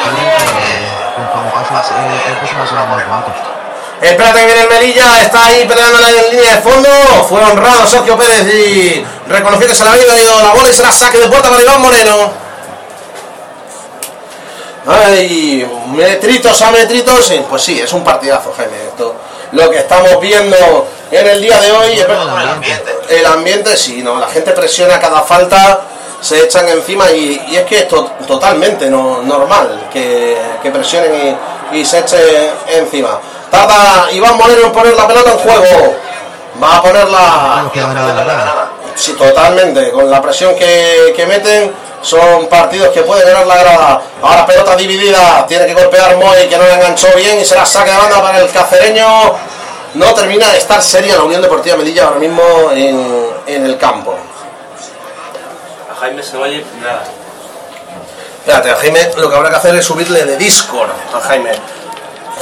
que conforme pasa el se va a hacer más bonito. Espérate que viene el Melilla, está ahí peleando en línea de fondo. Fue honrado Sergio Pérez y reconoció que se le había ido la bola y será saque de puerta para Iván Moreno. Ay, metritos a metritos, pues sí, es un partidazo, Jaime. Esto, lo que estamos viendo en el día de hoy, el ambiente, sí, no, la gente presiona cada falta, se echan encima y, y es que es to- totalmente no, normal que, que presionen y, y se echen encima. Tarda Iván Moreno en poner la pelota en juego. Va a ponerla. Sí, totalmente. Con la presión que, que meten, son partidos que pueden ganar la grada. Ahora pelota dividida. Tiene que golpear Moy, que no le enganchó bien. Y será saque de banda para el cacereño. No termina de estar seria la Unión Deportiva Melilla ahora mismo en, en el campo. A Jaime se oye nada. Espérate, a Jaime lo que habrá que hacer es subirle de Discord a Jaime.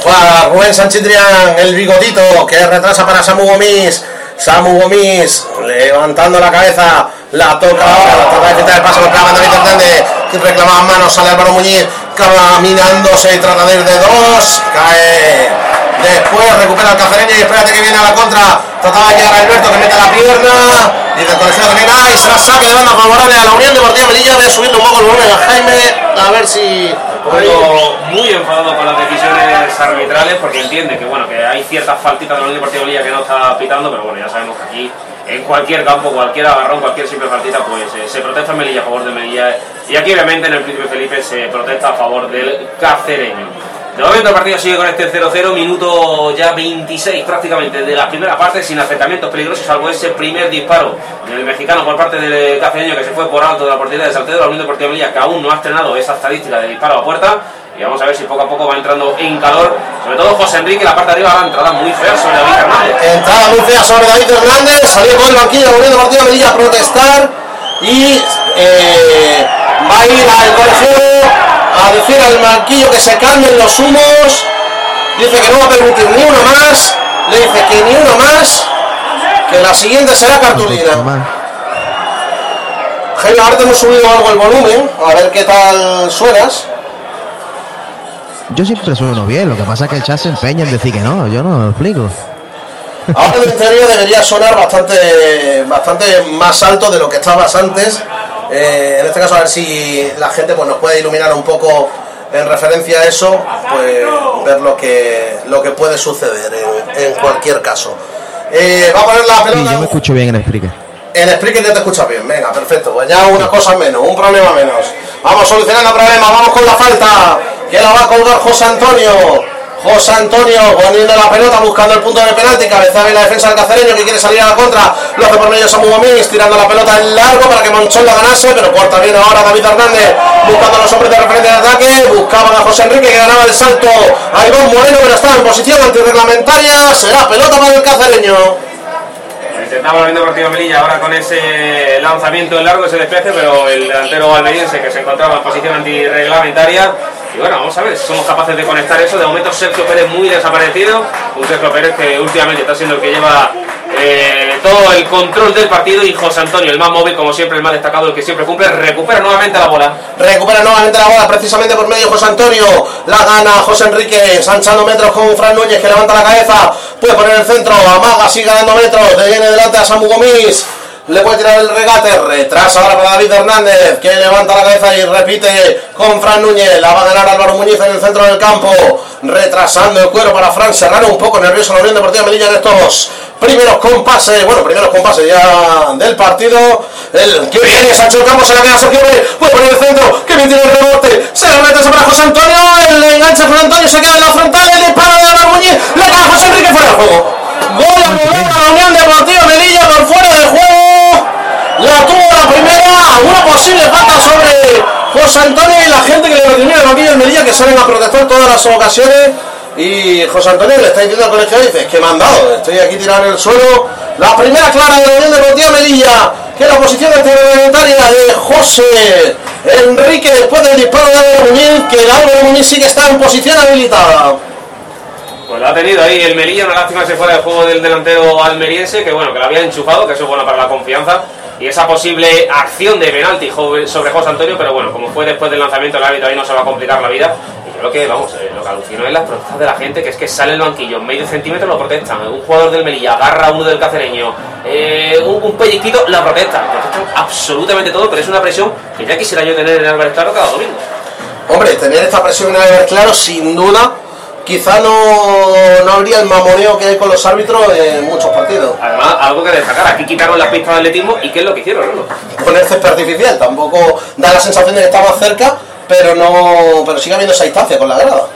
Juega Rubén Sanchitrián, el bigotito, que retrasa para Samu Gomis. Samu Gomis levantando la cabeza, la toca la trata de el paso, lo pega David Hernández, reclamaba manos, sale Álvaro Muñiz, caminándose y trata de de dos, cae. Después recupera el cacereño y espérate que viene a la contra. Trataba de llegar a Alberto que mete la pierna. Dice el colegio que viene. ¡Ay! Será saque de banda favorable a la Unión Deportiva Melilla. Voy a subirle un poco el volumen a Jaime. A ver si. muy enfadado con las decisiones arbitrales porque entiende que bueno que hay ciertas faltitas de la Unión Deportiva Melilla que no está pitando, pero bueno, ya sabemos que aquí en cualquier campo, cualquier agarrón, cualquier simple faltita, pues eh, se protesta en Melilla a favor de Melilla y aquí obviamente en el Príncipe Felipe se protesta a favor del cacereño. De momento el partido sigue con este 0-0, minuto ya 26 prácticamente de la primera parte, sin acercamientos peligrosos, salvo ese primer disparo del mexicano por parte del cacereño que se fue por alto de la portería de Salcedo, la Unión Deportiva Melilla que aún no ha estrenado esa estadística de disparo a puerta. Y vamos a ver si poco a poco va entrando en calor, sobre todo José Enrique, la parte de arriba, la entrada muy fea sobre David Hernández. Entrada muy fea sobre David Hernández. Salió con el banquillo la Unión Deportiva Melilla a protestar. Y va a ir al colegio a decir al banquillo que se calmen los humos. Dice que no va a permitir ni uno más. Le dice que ni uno más. Que la siguiente será cartulina. Jaime, ahora te hemos subido algo el volumen. A ver qué tal suenas. Yo siempre sueno bien, lo que pasa es que el chat se empeña en decir que no, yo no lo explico. Ahora en teoría debería sonar bastante, bastante más alto de lo que estabas antes. Eh, en este caso a ver si la gente pues, nos puede iluminar un poco en referencia a eso, pues ver lo que, lo que puede suceder en, en cualquier caso. Eh, va a poner la Sí, pelota yo me escucho bien en el Spreaker. en Spreaker ya te escuchas bien, venga, perfecto. Pues ya una cosa menos, un problema menos. Vamos solucionando el problema, vamos con la falta. Que la va a colgar José Antonio. José Antonio poniendo la pelota, buscando el punto de penalti, cabezada en la defensa del cacereño que quiere salir a la contra. Lo hace por medio Samu Gómez, tirando la pelota en largo para que Monchón la ganase, pero corta bien ahora David Hernández, buscando los hombres de referencia de ataque. Buscaban a José Enrique que ganaba el salto a Iván Moreno, pero estaba en posición antirreglamentaria. Será pelota para el cacereño. Intentamos la Unión Deportiva Melilla ahora con ese lanzamiento en largo, ese despeje, pero el delantero almeriense que se encontraba en posición antirreglamentaria. Y bueno, vamos a ver si somos capaces de conectar eso. De momento Sergio Pérez muy desaparecido. Un Sergio Pérez que últimamente está siendo el que lleva eh, todo el control del partido. Y José Antonio, el más móvil, como siempre, el más destacado, el que siempre cumple, recupera nuevamente la bola. Recupera nuevamente la bola precisamente por medio José Antonio. La gana José Enrique, ensanchando metros con Fran Núñez que levanta la cabeza. Puede poner el centro, amaga, sigue ganando metros. Viene delante a Samu Gomis. Le puede tirar el regate, retrasa ahora para David Hernández, que levanta la cabeza y repite con Fran Núñez, la va a ganar Álvaro Muñiz en el centro del campo, retrasando el cuero para Fran Serrano, un poco nervioso la Unión Deportiva Melilla en estos primeros compases, bueno, primeros compases ya del partido, el que viene Sancho Campos, se la queda Sergio puede poner el centro, que bien tiene el rebote, se la mete sobre José Antonio, el enganche José Antonio, se queda en la frontal, el disparo de Álvaro Muñiz, le cae José Enrique fuera del juego. Gol a la Unión Deportiva Melilla por fuera de juego. La tuvo la primera, una posible falta sobre José Antonio y la gente que le recrimina el banquillo del Melilla que salen a protestar todas las ocasiones. Y José Antonio le está diciendo al colegio, dice, es que me han dado, estoy aquí tirado en el suelo. La primera clara de la Unión Deportiva Melilla, que la posición complementaria de José Enrique después del disparo de Muñiz, que Álvaro Muñiz sí que está en posición habilitada. Pues lo ha tenido ahí el Melilla, una lástima se fuera del juego del delantero almeriense, que bueno, que lo había enchufado, que eso es bueno para la confianza. Y esa posible acción de penalti sobre José Antonio, pero bueno, como fue después del lanzamiento el árbitro ahí no se va a complicar la vida. Y yo que, vamos, eh, lo que alucino es las protestas de la gente, que es que sale el banquillo, medio centímetro lo protestan. Un jugador del Melilla agarra a uno del cacereño, eh, un, un la protestan. Protestan absolutamente todo, pero es una presión que ya quisiera yo tener en Álvarez Claro cada domingo. Hombre, tener esta presión en el claro, sin duda, quizá no, no habría el mamoneo que hay con los árbitros en muchos partidos. Además, algo que destacar, aquí quitaron las pistas de atletismo y ¿qué es lo que hicieron, Lolo? Poner césped artificial tampoco da la sensación de que está más cerca, pero no pero sigue habiendo esa distancia con la grada.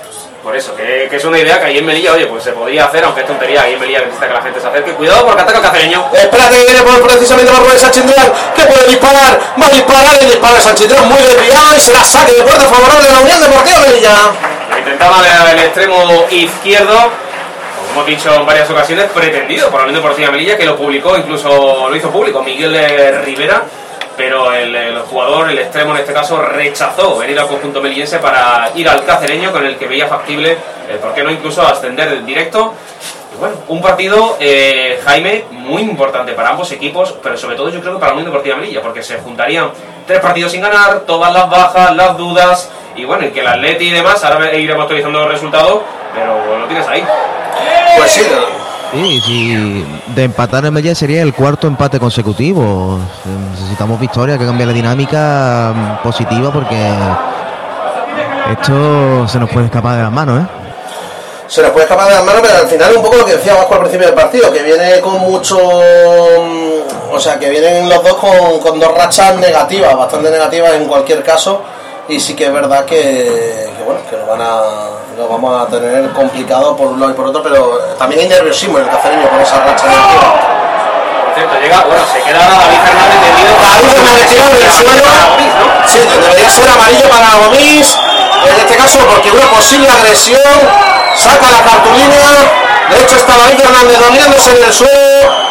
Por eso, que, que es una idea que ahí en Melilla, oye, pues se podría hacer, aunque es tontería, ahí en Melilla necesita que la gente se acerque. Cuidado porque ataca el cacereño. Espérate que viene por precisamente por Rubén Sanchindrán, que puede disparar, va a disparar y dispara Sanchindrán muy desviado y se la saque de puerta favorable de la Unión Deportiva Melilla. Intentaba el, el extremo izquierdo, como hemos dicho en varias ocasiones, pretendido por Unión Deportiva Melilla, que lo publicó, incluso lo hizo público, Miguel Rivera, pero el, el jugador, el extremo en este caso, rechazó venir al conjunto melillense para ir al cacereño, con el que veía factible, eh, ¿por qué no incluso ascender en directo? Bueno, un partido, eh, Jaime, muy importante para ambos equipos, pero sobre todo yo creo que para la Unión Deportiva Melilla, porque se juntarían tres partidos sin ganar, todas las bajas, las dudas, y bueno, y que el Atleti y demás, ahora iremos actualizando los resultados, pero lo tienes ahí. Pues sí, Sí, sí, de empatar en Melilla sería el cuarto empate consecutivo. Necesitamos victoria que cambie la dinámica mm, positiva porque esto se nos puede escapar de las manos, ¿eh? Se nos puede escapar de las manos, pero al final un poco lo que decía Vasco al principio del partido, que viene con mucho... mm, O sea, que vienen los dos con, con dos rachas negativas, bastante negativas en cualquier caso, y sí que es verdad que, que, bueno, que lo, van a, lo vamos a tener complicado por un lado y por otro, pero también hay nerviosismo en el cacereño con esa racha negativa. Por cierto, llega, bueno, se queda David Fernández tendido. David Fernández tirado en el suelo. Sí, debería ser amarillo para Gomis, en este caso porque una posible agresión, saca la cartulina, de hecho está David Hernández dominándose en el suelo,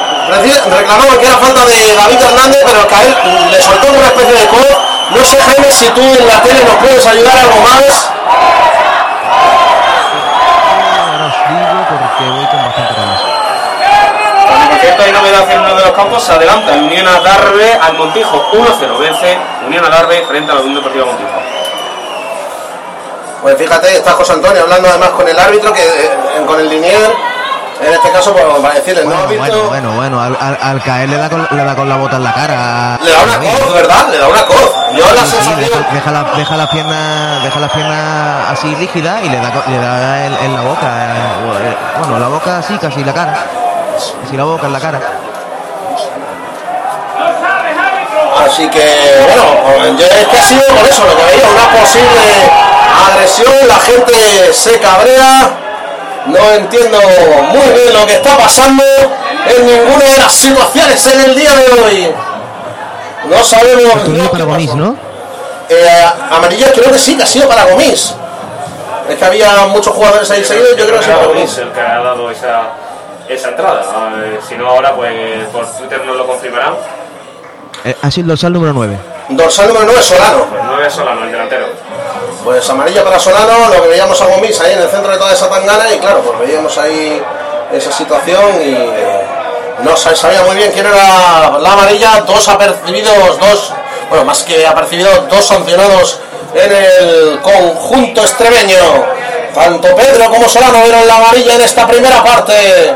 reclamaban que era falta de David Hernández, pero que a él le soltó una especie de codo. No sé Jaime si tú en la tele nos puedes ayudar algo más. Hay novedad en uno de los campos, se adelanta el Unión Adarve al Montijo 1-0, vence Unión Adarve frente a la Unión Deportiva Montijo. Pues fíjate, está José Antonio hablando además con el árbitro, que eh, con el linier, en este caso pues, para decirle, no Bueno, visto... bueno, bueno, bueno, al, al- al caer le da, con, le da con la bota en la cara. Le da una coz, ¿verdad? Le da una coz. Yo la Sí, sí, sensación... deja, deja la- deja las piernas deja las piernas así rígidas y le da le da en, en la boca eh, bueno la boca así casi la cara así la boca en la cara Así que, bueno, yo es que ha sido por eso lo que veía, una posible agresión, la gente se cabrea, no entiendo muy bien lo que está pasando en ninguna de las situaciones en el día de hoy. No sabemos... Cartulina para Gomis, ¿no? Eh, amarilla creo que sí, que ha sido para Gomis. Es que había muchos jugadores ahí seguidos, yo creo que sí para Gomis. el que ha dado esa, esa entrada. Eh, si no, ahora pues por Twitter nos lo confirmarán. Eh, ha sido el dorsal número 9 Dorsal número 9, Solano. Pues 9 Solano, el delantero. Pues amarilla para Solano, lo que veíamos a Gomis ahí en el centro de toda esa tangana y claro, pues veíamos ahí esa situación y no se sabía muy bien quién era la amarilla, dos apercibidos, dos, bueno, más que apercibidos, dos sancionados en el conjunto extremeño. Tanto Pedro como Solano vieron la amarilla en esta primera parte.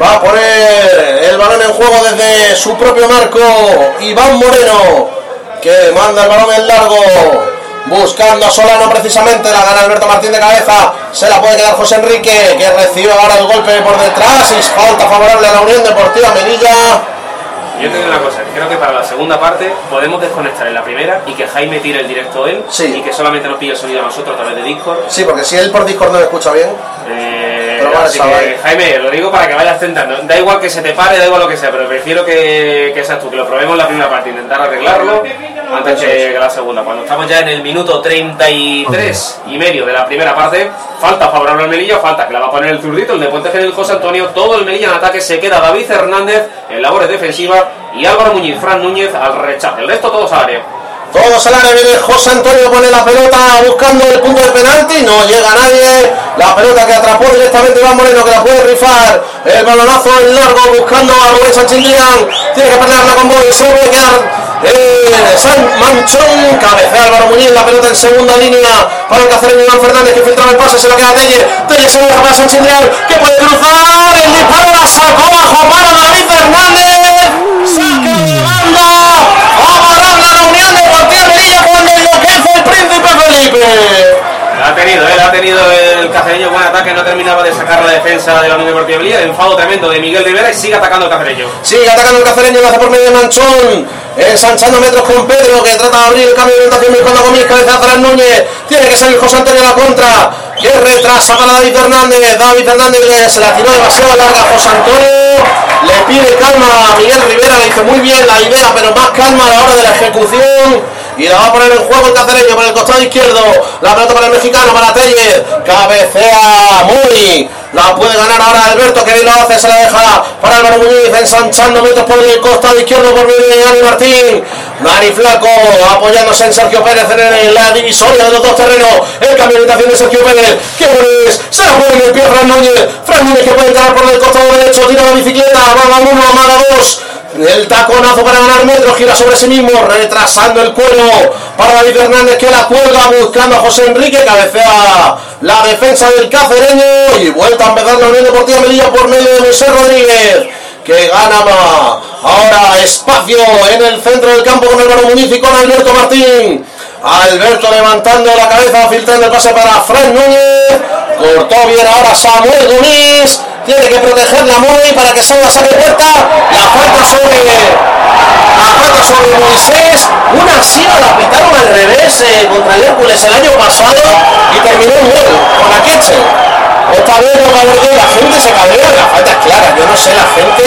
Va a poner el balón en juego desde su propio marco. Iván Moreno, que manda el balón en largo. Buscando a Solano precisamente, la gana Alberto Martín de cabeza, se la puede quedar José Enrique, que recibe ahora el golpe por detrás y falta favorable a la Unión Deportiva Melilla. Yo te digo una cosa, creo que para la segunda parte podemos desconectar en la primera y que Jaime tire el directo él y que solamente nos pille el sonido a nosotros a través de Discord. Sí, porque si él por Discord no me escucha bien. Eh, Pero vale, así que, Jaime, lo digo para que vayas tentando. Da igual que se te pare, da igual lo que sea, pero prefiero que, que seas tú, que lo probemos en la primera parte, intentar arreglarlo antes que, que la segunda. Cuando estamos ya en el minuto 33 y medio de la primera parte, falta favorable al Melilla, falta que la va a poner el zurdito, el de Puente Genil José Antonio, todo el Melilla en ataque, se queda David Hernández en labores defensivas y Álvaro Muñiz, Fran Núñez al rechace. El resto todos al área. Todos al área, viene José Antonio, pone la pelota buscando el punto de penalti, no llega nadie. La pelota que atrapó directamente Iván Moreno, que la puede rifar. El balonazo en largo buscando a Sánchez Lian. Tiene que perderla con Boy, se puede quedar eh, San Manchón. Cabecea Álvaro Muñiz, la pelota en segunda línea para el cacereño Iván Fernández, que filtraba el pase, se la queda Telle. Telle se deja para Sánchez Lian, que puede cruzar. El disparo la sacó bajo para David Fernández. Saca de banda. A la Unión Deportiva Melilla cuando enloquece el Príncipe Felipe. Ha tenido, él ha tenido el cacereño buen ataque, no terminaba de sacar la defensa de la Unión Deportiva el enfado tremendo de Miguel Rivera y sigue atacando el cacereño. Sigue atacando el cacereño, lo hace por medio de Manchón. Ensanchando metros con Pedro, que trata de abrir el cambio de orientación con mis cabeza para Núñez. Tiene que salir José Antonio a la contra. Que retrasa para David Hernández. David Hernández que se la tiró demasiado larga José Antonio. Le pide calma a Miguel Rivera, le dice muy bien la idea, pero más calma a la hora de la ejecución. Y la va a poner en juego el cacereño por el costado izquierdo. La pelota para el mexicano, para Tellez. Cabecea muy. La puede ganar ahora Alberto, que lo hace, se la deja para Álvaro Muñiz, ensanchando metros por el costado izquierdo por medio de Dani Martín. Dani Flaco apoyándose en Sergio Pérez en la divisoria de los dos terrenos. El cambio de orientación de Sergio Pérez. ¡Qué bueno es! Se la pone en el pie Fran Núñez. Fran Núñez que puede entrar por el costado derecho, tira la bicicleta, va a uno, amaga dos. El taconazo para ganar metros, gira sobre sí mismo, retrasando el cuero para David Hernández que la cuelga buscando a José Enrique, cabecea la defensa del cacereño y vuelta a empezar la Unión Deportiva Melilla por medio de José Rodríguez que gana más. Ahora espacio en el centro del campo con Álvaro Muñiz y con Alberto Martín. Alberto levantando la cabeza, filtrando el pase para Fred Núñez. Cortó bien ahora Samuel Gomis. Tiene que protegerla muy para que salga saque puerta. La falta sobre. La falta sobre Moisés. Una sí la pitaron al revés eh, contra el Hércules el año pasado y terminó en gol con la Queche. Esta vez no gol, la gente se cabrea, la falta es clara. Yo no sé la gente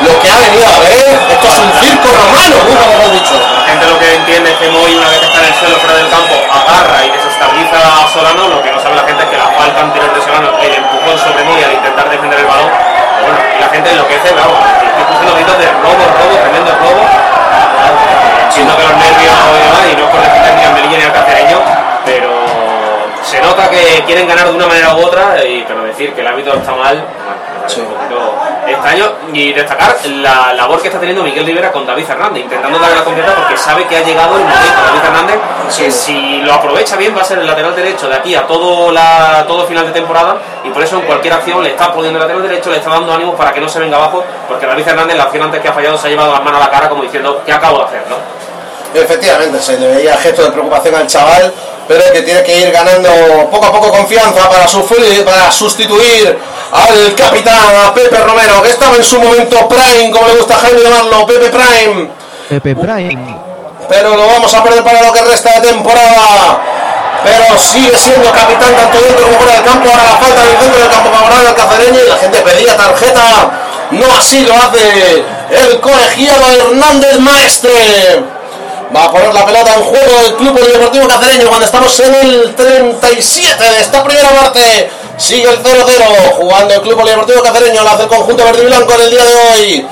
lo que ha venido a ver. Esto es un circo romano, nunca lo hemos dicho. La gente lo que entiende es que Moy, una vez que está en el suelo fuera del campo, agarra y desestabiliza a Solano. Lo que no sabe la gente es que la falta anterior de el empujón sobre Moy al intentar defender el balón. Bueno, y la gente enloquece, bravo. Estoy escuchando gritos de robo, robo, tremendo robo. Siendo que los nervios y demás, y no por defender ni al Melilla ni al cacereño, pero se nota que quieren ganar de una manera u otra, y, pero decir que el árbitro está mal, bueno, me parece un poquito extraño. Y destacar la labor que está teniendo Miguel Rivera con David Fernández, intentando darle la confianza porque sabe que ha llegado el momento. David Fernández, que si lo aprovecha bien, va a ser el lateral derecho de aquí a todo, la, todo final de temporada, y por eso en cualquier acción le está poniendo el lateral derecho, le está dando ánimos para que no se venga abajo, porque David Fernández, la acción antes que ha fallado, se ha llevado las manos a la cara como diciendo, ¿qué acabo de hacer? ¿no? Efectivamente, se le veía gesto de preocupación al chaval, pero que tiene que ir ganando poco a poco confianza para, sufrir, para sustituir al capitán, a Pepe Romero, que estaba en su momento prime, como le gusta a Jaime llamarlo, Pepe Prime. Pepe Prime. Pero lo vamos a perder para lo que resta de temporada. Pero sigue siendo capitán tanto dentro como fuera del campo. Ahora la falta del centro del campo favorable al cacereño y la gente pedía tarjeta. No así lo hace el colegiado Hernández Maestre. Va a poner la pelota en juego el Club Polideportivo Cacereño cuando estamos en el 37 de esta primera parte. Sigue el 0-0 jugando el Club Polideportivo Cacereño. Lo hace el conjunto verde y blanco en el día de hoy.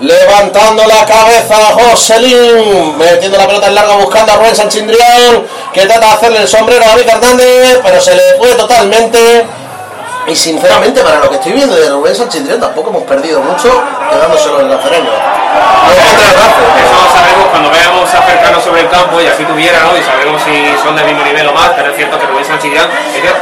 Levantando la cabeza Joselín, metiendo la pelota en larga buscando a Rubén Sanchindrián, que trata de hacerle el sombrero a David Hernández, pero se le fue totalmente. Y sinceramente, para lo que estoy viendo de Rubén Sanchindrián, tampoco hemos perdido mucho quedándoselo en el cacereño. Eso lo sabremos cuando veamos a cercanos sobre el campo y así tuviera, ¿no? Y sabremos si son del mismo nivel o más, pero es cierto que Rubén Sánchez Irán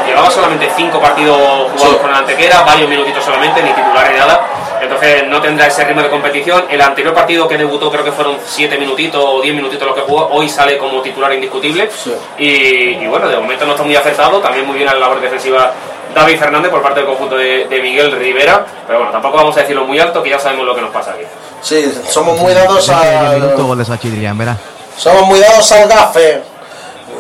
llevaba solamente cinco partidos jugados con el Antequera, varios minutitos solamente, ni titular ni nada. Es Entonces no tendrá ese ritmo de competición. El anterior partido que debutó creo que fueron 7 minutitos o 10 minutitos los que jugó. Hoy sale como titular indiscutible. Y, y bueno, de momento no está muy acertado. También muy bien en la labor defensiva David Fernández por parte del conjunto de, de Miguel Rivera. Pero bueno, tampoco vamos a decirlo muy alto que ya sabemos lo que nos pasa aquí. Sí, somos muy dados a... minuto gol de Sachidrián, verás. Somos muy dados al gafe.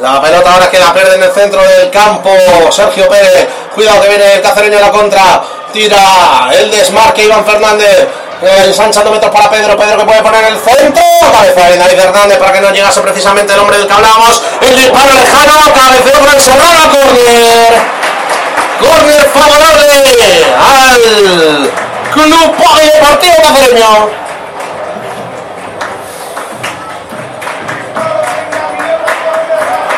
La pelota ahora queda perde en el centro del campo. Sergio Pérez. Cuidado que viene el cacereño a la contra. Tira el desmarque Iván Fernández. Ensanchando metros para Pedro. Pedro que puede poner el centro. Cabeza de David Fernández para que no llegase precisamente el hombre del que hablábamos. El disparo lejano. Cabeceo el Serrano. Corner. Corner favorable al Club Polideportivo Cacereño.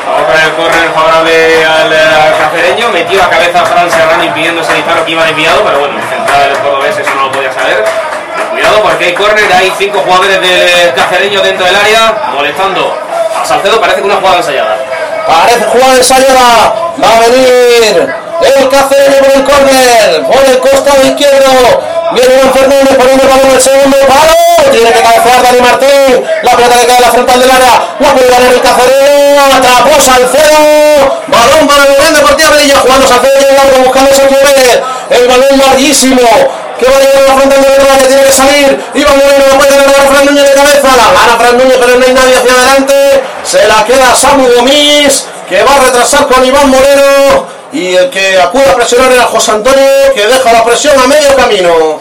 Vamos con el córner favorable al, al cacereño. Metió a cabeza a Fran Serrano impidiendo ese disparo que iba desviado, pero bueno, el central del cordobés eso no lo podía saber. Cuidado porque hay córner, hay cinco jugadores del cacereño dentro del área, molestando a Salcedo, parece que una jugada ensayada. Parece jugada ensayada. Va a venir el cacereño por el córner. Por el costado izquierdo. Viene Iván Fernández poniendo el balón el segundo palo. Tiene que cabecear Dani Martín. La pelota que queda en la frontal del área. La puede ganar el cacereño. Atrapó Salcedo. Balón para el Unión Deportiva Melilla. Jugando Salcedo y el largo buscando Sergio Pérez. El balón larguísimo. Que va a llegar a la frontal del área. Tiene que salir. Iván Moreno no puede ganar a Fran Núñez de cabeza. La gana Fran Núñez, pero no hay nadie hacia adelante. Se la queda Samu Gomis. Que va a retrasar con Iván Moreno. Y el que acude a presionar era José Antonio, que deja la presión a medio camino.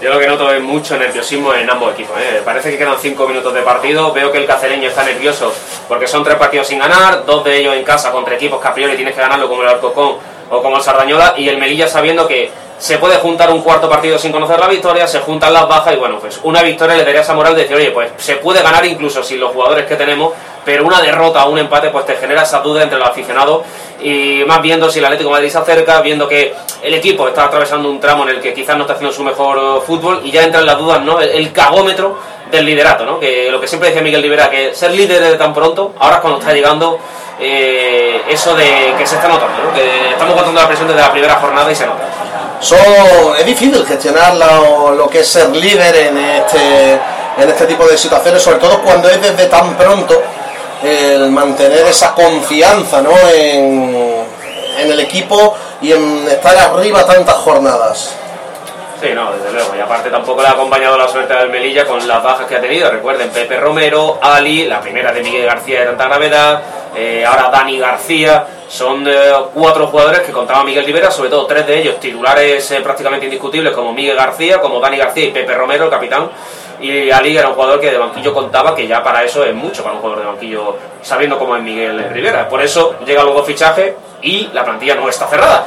Yo lo que noto es mucho nerviosismo en ambos equipos. ¿eh? Parece que quedan 5 minutos de partido. Veo que el cacereño está nervioso porque son tres partidos sin ganar, dos de ellos en casa contra equipos que a priori tienes que ganarlo como el Alcocón o como el Sardañola. Y el Melilla sabiendo que se puede juntar un cuarto partido sin conocer la victoria, se juntan las bajas y bueno, pues una victoria le daría esa moral de decir, oye, pues se puede ganar incluso sin los jugadores que tenemos, pero una derrota o un empate pues te genera esa duda entre los aficionados y más viendo si el Atlético de Madrid se acerca, viendo que el equipo está atravesando un tramo en el que quizás no está haciendo su mejor eh, fútbol y ya entran las dudas, ¿no? El, el cagómetro del liderato, ¿no? Que lo que siempre decía Miguel Rivera, que ser líder de tan pronto, ahora es cuando está llegando eh, eso de que se está notando, ¿no? Que estamos aguantando la presión desde la primera jornada y se nota. Es difícil gestionar lo, lo que es ser líder en este, en este tipo de situaciones, sobre todo cuando es desde tan pronto el mantener esa confianza ¿no? en, en el equipo y en estar arriba tantas jornadas. Sí, no, desde luego. Y aparte tampoco le ha acompañado la suerte del Melilla con las bajas que ha tenido. Recuerden, Pepe Romero, Ali, la primera de Miguel García de tanta gravedad, eh, ahora Dani García. Son eh, cuatro jugadores que contaba Miguel Rivera, sobre todo tres de ellos titulares eh, prácticamente indiscutibles como Miguel García, como Dani García y Pepe Romero, el capitán. Y Ali era un jugador que de banquillo contaba que ya para eso es mucho para un jugador de banquillo, sabiendo cómo es Miguel Rivera. Por eso llega luego fichaje y la plantilla no está cerrada.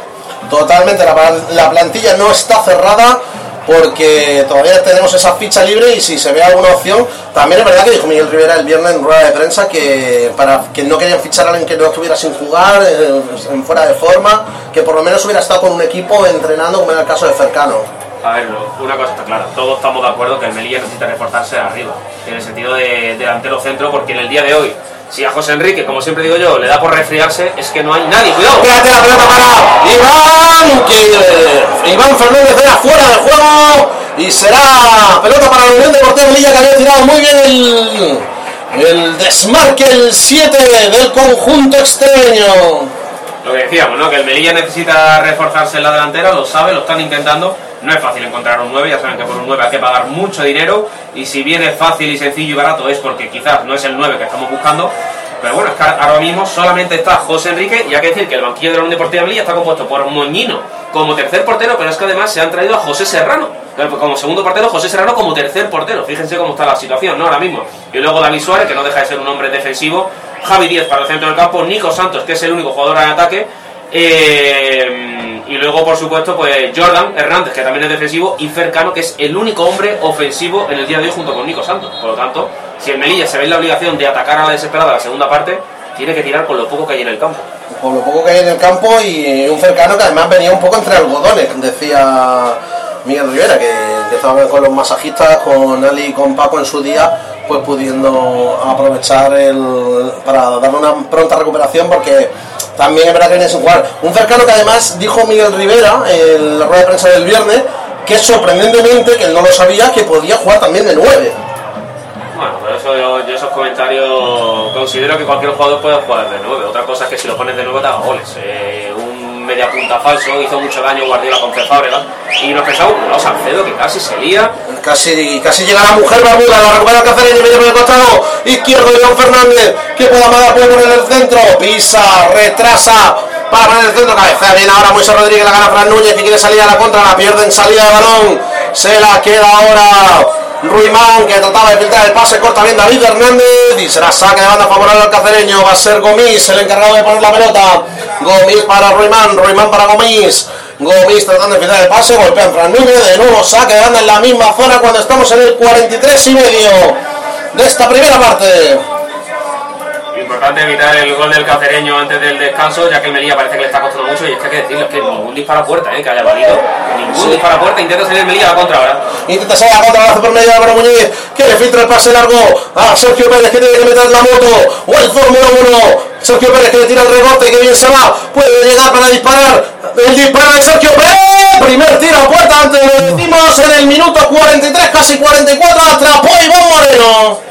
Totalmente, la, la plantilla no está cerrada porque todavía tenemos esa ficha libre y si se ve alguna opción, también es verdad que dijo Miguel Rivera el viernes en rueda de prensa que para que no querían fichar a alguien que no estuviera sin jugar, eh, en fuera de forma, que por lo menos hubiera estado con un equipo entrenando, como en el caso de Cercano. A ver, una cosa está clara, todos estamos de acuerdo que el Melilla necesita reforzarse arriba, en el sentido de delantero centro, porque en el día de hoy, si a José Enrique, como siempre digo yo, le da por resfriarse, es que no hay nadie. ¡Cuidado! Espérate la pelota para Iván, que eh, Iván Fernández era fuera del juego y será pelota para la Unión Deportiva Melilla que había tirado muy bien el, el desmarque, el 7 del conjunto extremeño. Lo que decíamos, ¿no? Que el Melilla necesita reforzarse en la delantera, lo sabe, lo están intentando. No es fácil encontrar un 9, ya saben que por un 9 hay que pagar mucho dinero y si bien es fácil y sencillo y barato es porque quizás no es el 9 que estamos buscando. Pero bueno, es que ahora mismo solamente está José Enrique y hay que decir que el banquillo de la Unión Deportiva de Melilla está compuesto por Moñino como tercer portero, pero es que además se han traído a José Serrano como segundo portero, José Serrano como tercer portero. Fíjense cómo está la situación, ¿no? Ahora mismo. Y luego David Suárez, que no deja de ser un hombre defensivo. Javi Díez para el centro del campo. Nico Santos, que es el único jugador en ataque. Eh, y luego, por supuesto, pues Jordan Hernández, que también es defensivo, y Fercano, que es el único hombre ofensivo en el día de hoy junto con Nico Santos. Por lo tanto, si el Melilla se ve la obligación de atacar a la desesperada la segunda parte, tiene que tirar con lo poco que hay en el campo. Con lo poco que hay en el campo y un Fercano que además venía un poco entre algodones, decía Miguel Rivera, que, estaba con los masajistas, con Ali y con Paco en su día, pues pudiendo aprovechar el, para darle una pronta recuperación porque también es verdad que viene sin jugar. Un cercano que además dijo Miguel Rivera en la rueda de prensa del viernes que sorprendentemente, que él no lo sabía, que podía jugar también de 9. Bueno, pero eso yo, yo esos comentarios considero que cualquier jugador puede jugar de 9. Otra cosa es que si lo pones de 9 te haga goles. Eh, media punta falso hizo mucho daño Guardiola contra Fábrega. Y nos pensamos, no, Salcedo que casi se lía. Casi, casi llega la mujer barbuda, la recupera el Cacereño, medio por el costado. Izquierdo Don Fernández, que pueda Amada puede poner el centro, pisa, retrasa, para poner el centro, cabeza bien ahora Moisés Rodríguez, la gana Fran Núñez, que quiere salir a la contra, la pierde en salida de balón, se la queda ahora Ruimán, que trataba de filtrar el pase, corta bien David Hernández, y será saque de banda favorable al cacereño, va a ser Gomis, el encargado de poner la pelota, Gomis para Ruimán, Ruimán para Gomis, Gomis tratando de filtrar el pase, Fran Núñez, de nuevo saque de banda en la misma zona cuando estamos en el 43 y medio de esta primera parte. Importante evitar el gol del cacereño antes del descanso, ya que el Melilla parece que le está costando mucho y es que hay que decirles que ningún disparo a puerta, ¿eh? que haya valido. Ningún Sí. disparo a puerta, intenta salir el Melilla a la contra ahora. Intenta salir a la contra, hace por medio de Álvaro Muñiz, que le filtra el pase largo a Sergio Pérez, que tiene que meter la moto, o el Fórmula 1. Sergio Pérez que le tira el rebote, que bien se va, puede llegar para disparar. El disparo de Sergio Pérez, primer tiro a puerta, antes lo decimos en el minuto 43, casi 44, atrapó Iván Moreno.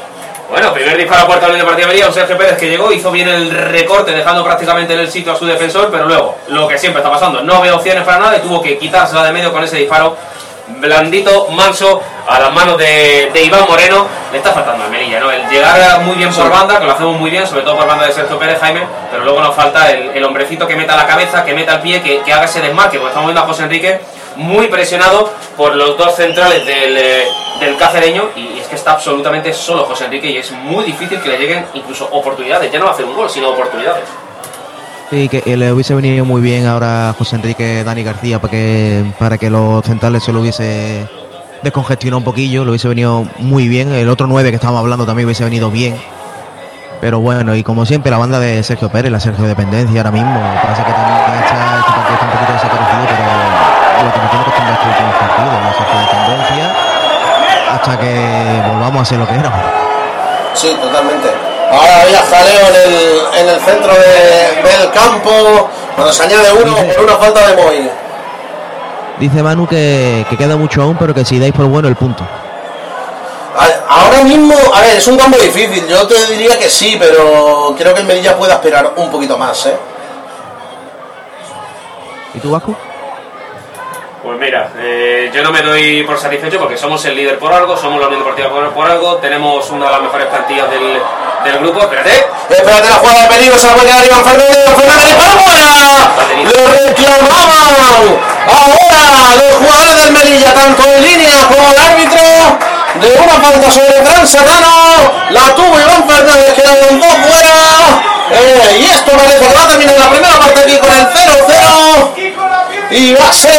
Bueno, primer disparo a puerta del partido un Sergio Pérez que llegó, hizo bien el recorte, dejando prácticamente en el sitio a su defensor, pero luego, lo que siempre está pasando, no ve opciones para nada y tuvo que quitársela de medio con ese disparo blandito, manso, a las manos de, de Iván Moreno. Le está faltando a Melilla, ¿no? El llegar muy bien por banda, que lo hacemos muy bien, sobre todo por banda de Sergio Pérez, Jaime, pero luego nos falta el, el hombrecito que meta la cabeza, que meta el pie, que, que haga ese desmarque, porque estamos viendo a José Enrique muy presionado por los dos centrales del, eh, del cacereño y es que está absolutamente solo José Enrique y es muy difícil que le lleguen incluso oportunidades, ya no hacer un gol, sino oportunidades. Sí, que le hubiese venido muy bien ahora a José Enrique Dani García para que, para que los centrales se lo hubiese descongestionado un poquillo, le hubiese venido muy bien. El otro 9 que estábamos hablando también hubiese venido bien. Pero bueno, y como siempre, la banda de Sergio Pérez, la Sergio Dependencia ahora mismo, parece que también está, hasta que volvamos a ser lo que éramos. Sí, totalmente. Ahora había jaleo en el, en el centro de- del campo, cuando se añade uno por una falta de Moy. Dice Manu que, que queda mucho aún, pero que si dais por bueno el punto. Ahora mismo, a ver, es un campo difícil. Yo te diría que sí, pero creo que el Melilla puede esperar un poquito más, ¿eh? ¿Y tú, Vasco? Pues mira, eh, yo no me doy por satisfecho porque somos el líder por algo, somos la Unión Deportiva por, por algo, tenemos una de las mejores plantillas del, del grupo. Espérate, Espérate la jugada de peligro, se la puede quedar Iván Fernández, Iván Fernández, ¡para Lo reclamaban ahora los jugadores del Melilla, tanto en línea como el árbitro, de una falta sobre el Gran Serrano, la tuvo Iván Fernández que la lanzó fuera, Eh, y esto parece que va a terminar la primera parte aquí con el 0-0. Y va a ser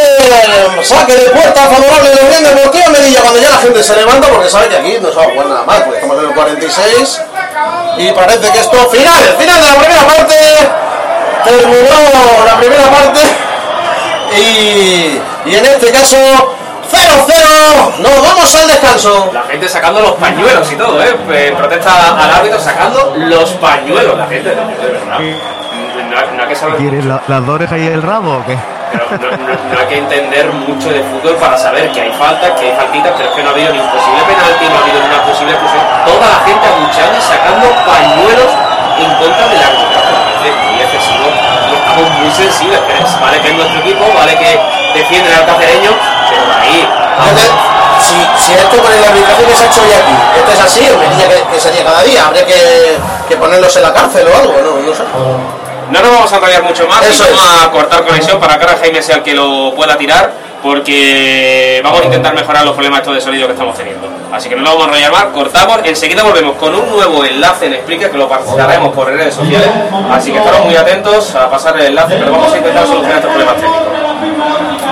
saque de puerta favorable de la Unión Deportiva Melilla cuando ya la gente se levanta porque sabe que aquí no se va a jugar nada más, porque estamos en el 46 y parece que esto final, final de la primera parte terminó la primera parte y, y en este caso 0-0 nos vamos al descanso la gente sacando los pañuelos y todo, ¿eh? Eh, Protesta al árbitro sacando los pañuelos, la gente, de verdad. No, no hay que saber ¿Quieres la- las dos orejas y el rabo o qué? Pero no, no- no hay que entender mucho de fútbol para saber que hay faltas, que hay faltitas, pero es que no ha habido ni un posible penalti, no ha habido ni una posible expulsión. Toda la gente abucheando y sacando pañuelos en contra del árbitro. Me parece muy excesivo y estamos muy sensibles. Vale que es nuestro equipo, vale que defienden al cacereño, pero ahí. si, si esto con el arbitraje que se ha hecho hoy aquí esto es así, el Melilla que, que sería cada día habría que, que ponerlos en la cárcel o algo, no, no sé No nos vamos a enrollar mucho más Eso vamos es. a cortar conexión para que ahora Jaime sea el que lo pueda tirar porque vamos a intentar mejorar los problemas estos de sonido que estamos teniendo. Así que no nos vamos a enrollar más, cortamos, enseguida volvemos con un nuevo enlace en Explica que lo pasaremos por redes sociales. Así que estaros muy atentos a pasar el enlace, pero vamos a intentar solucionar estos problemas técnicos.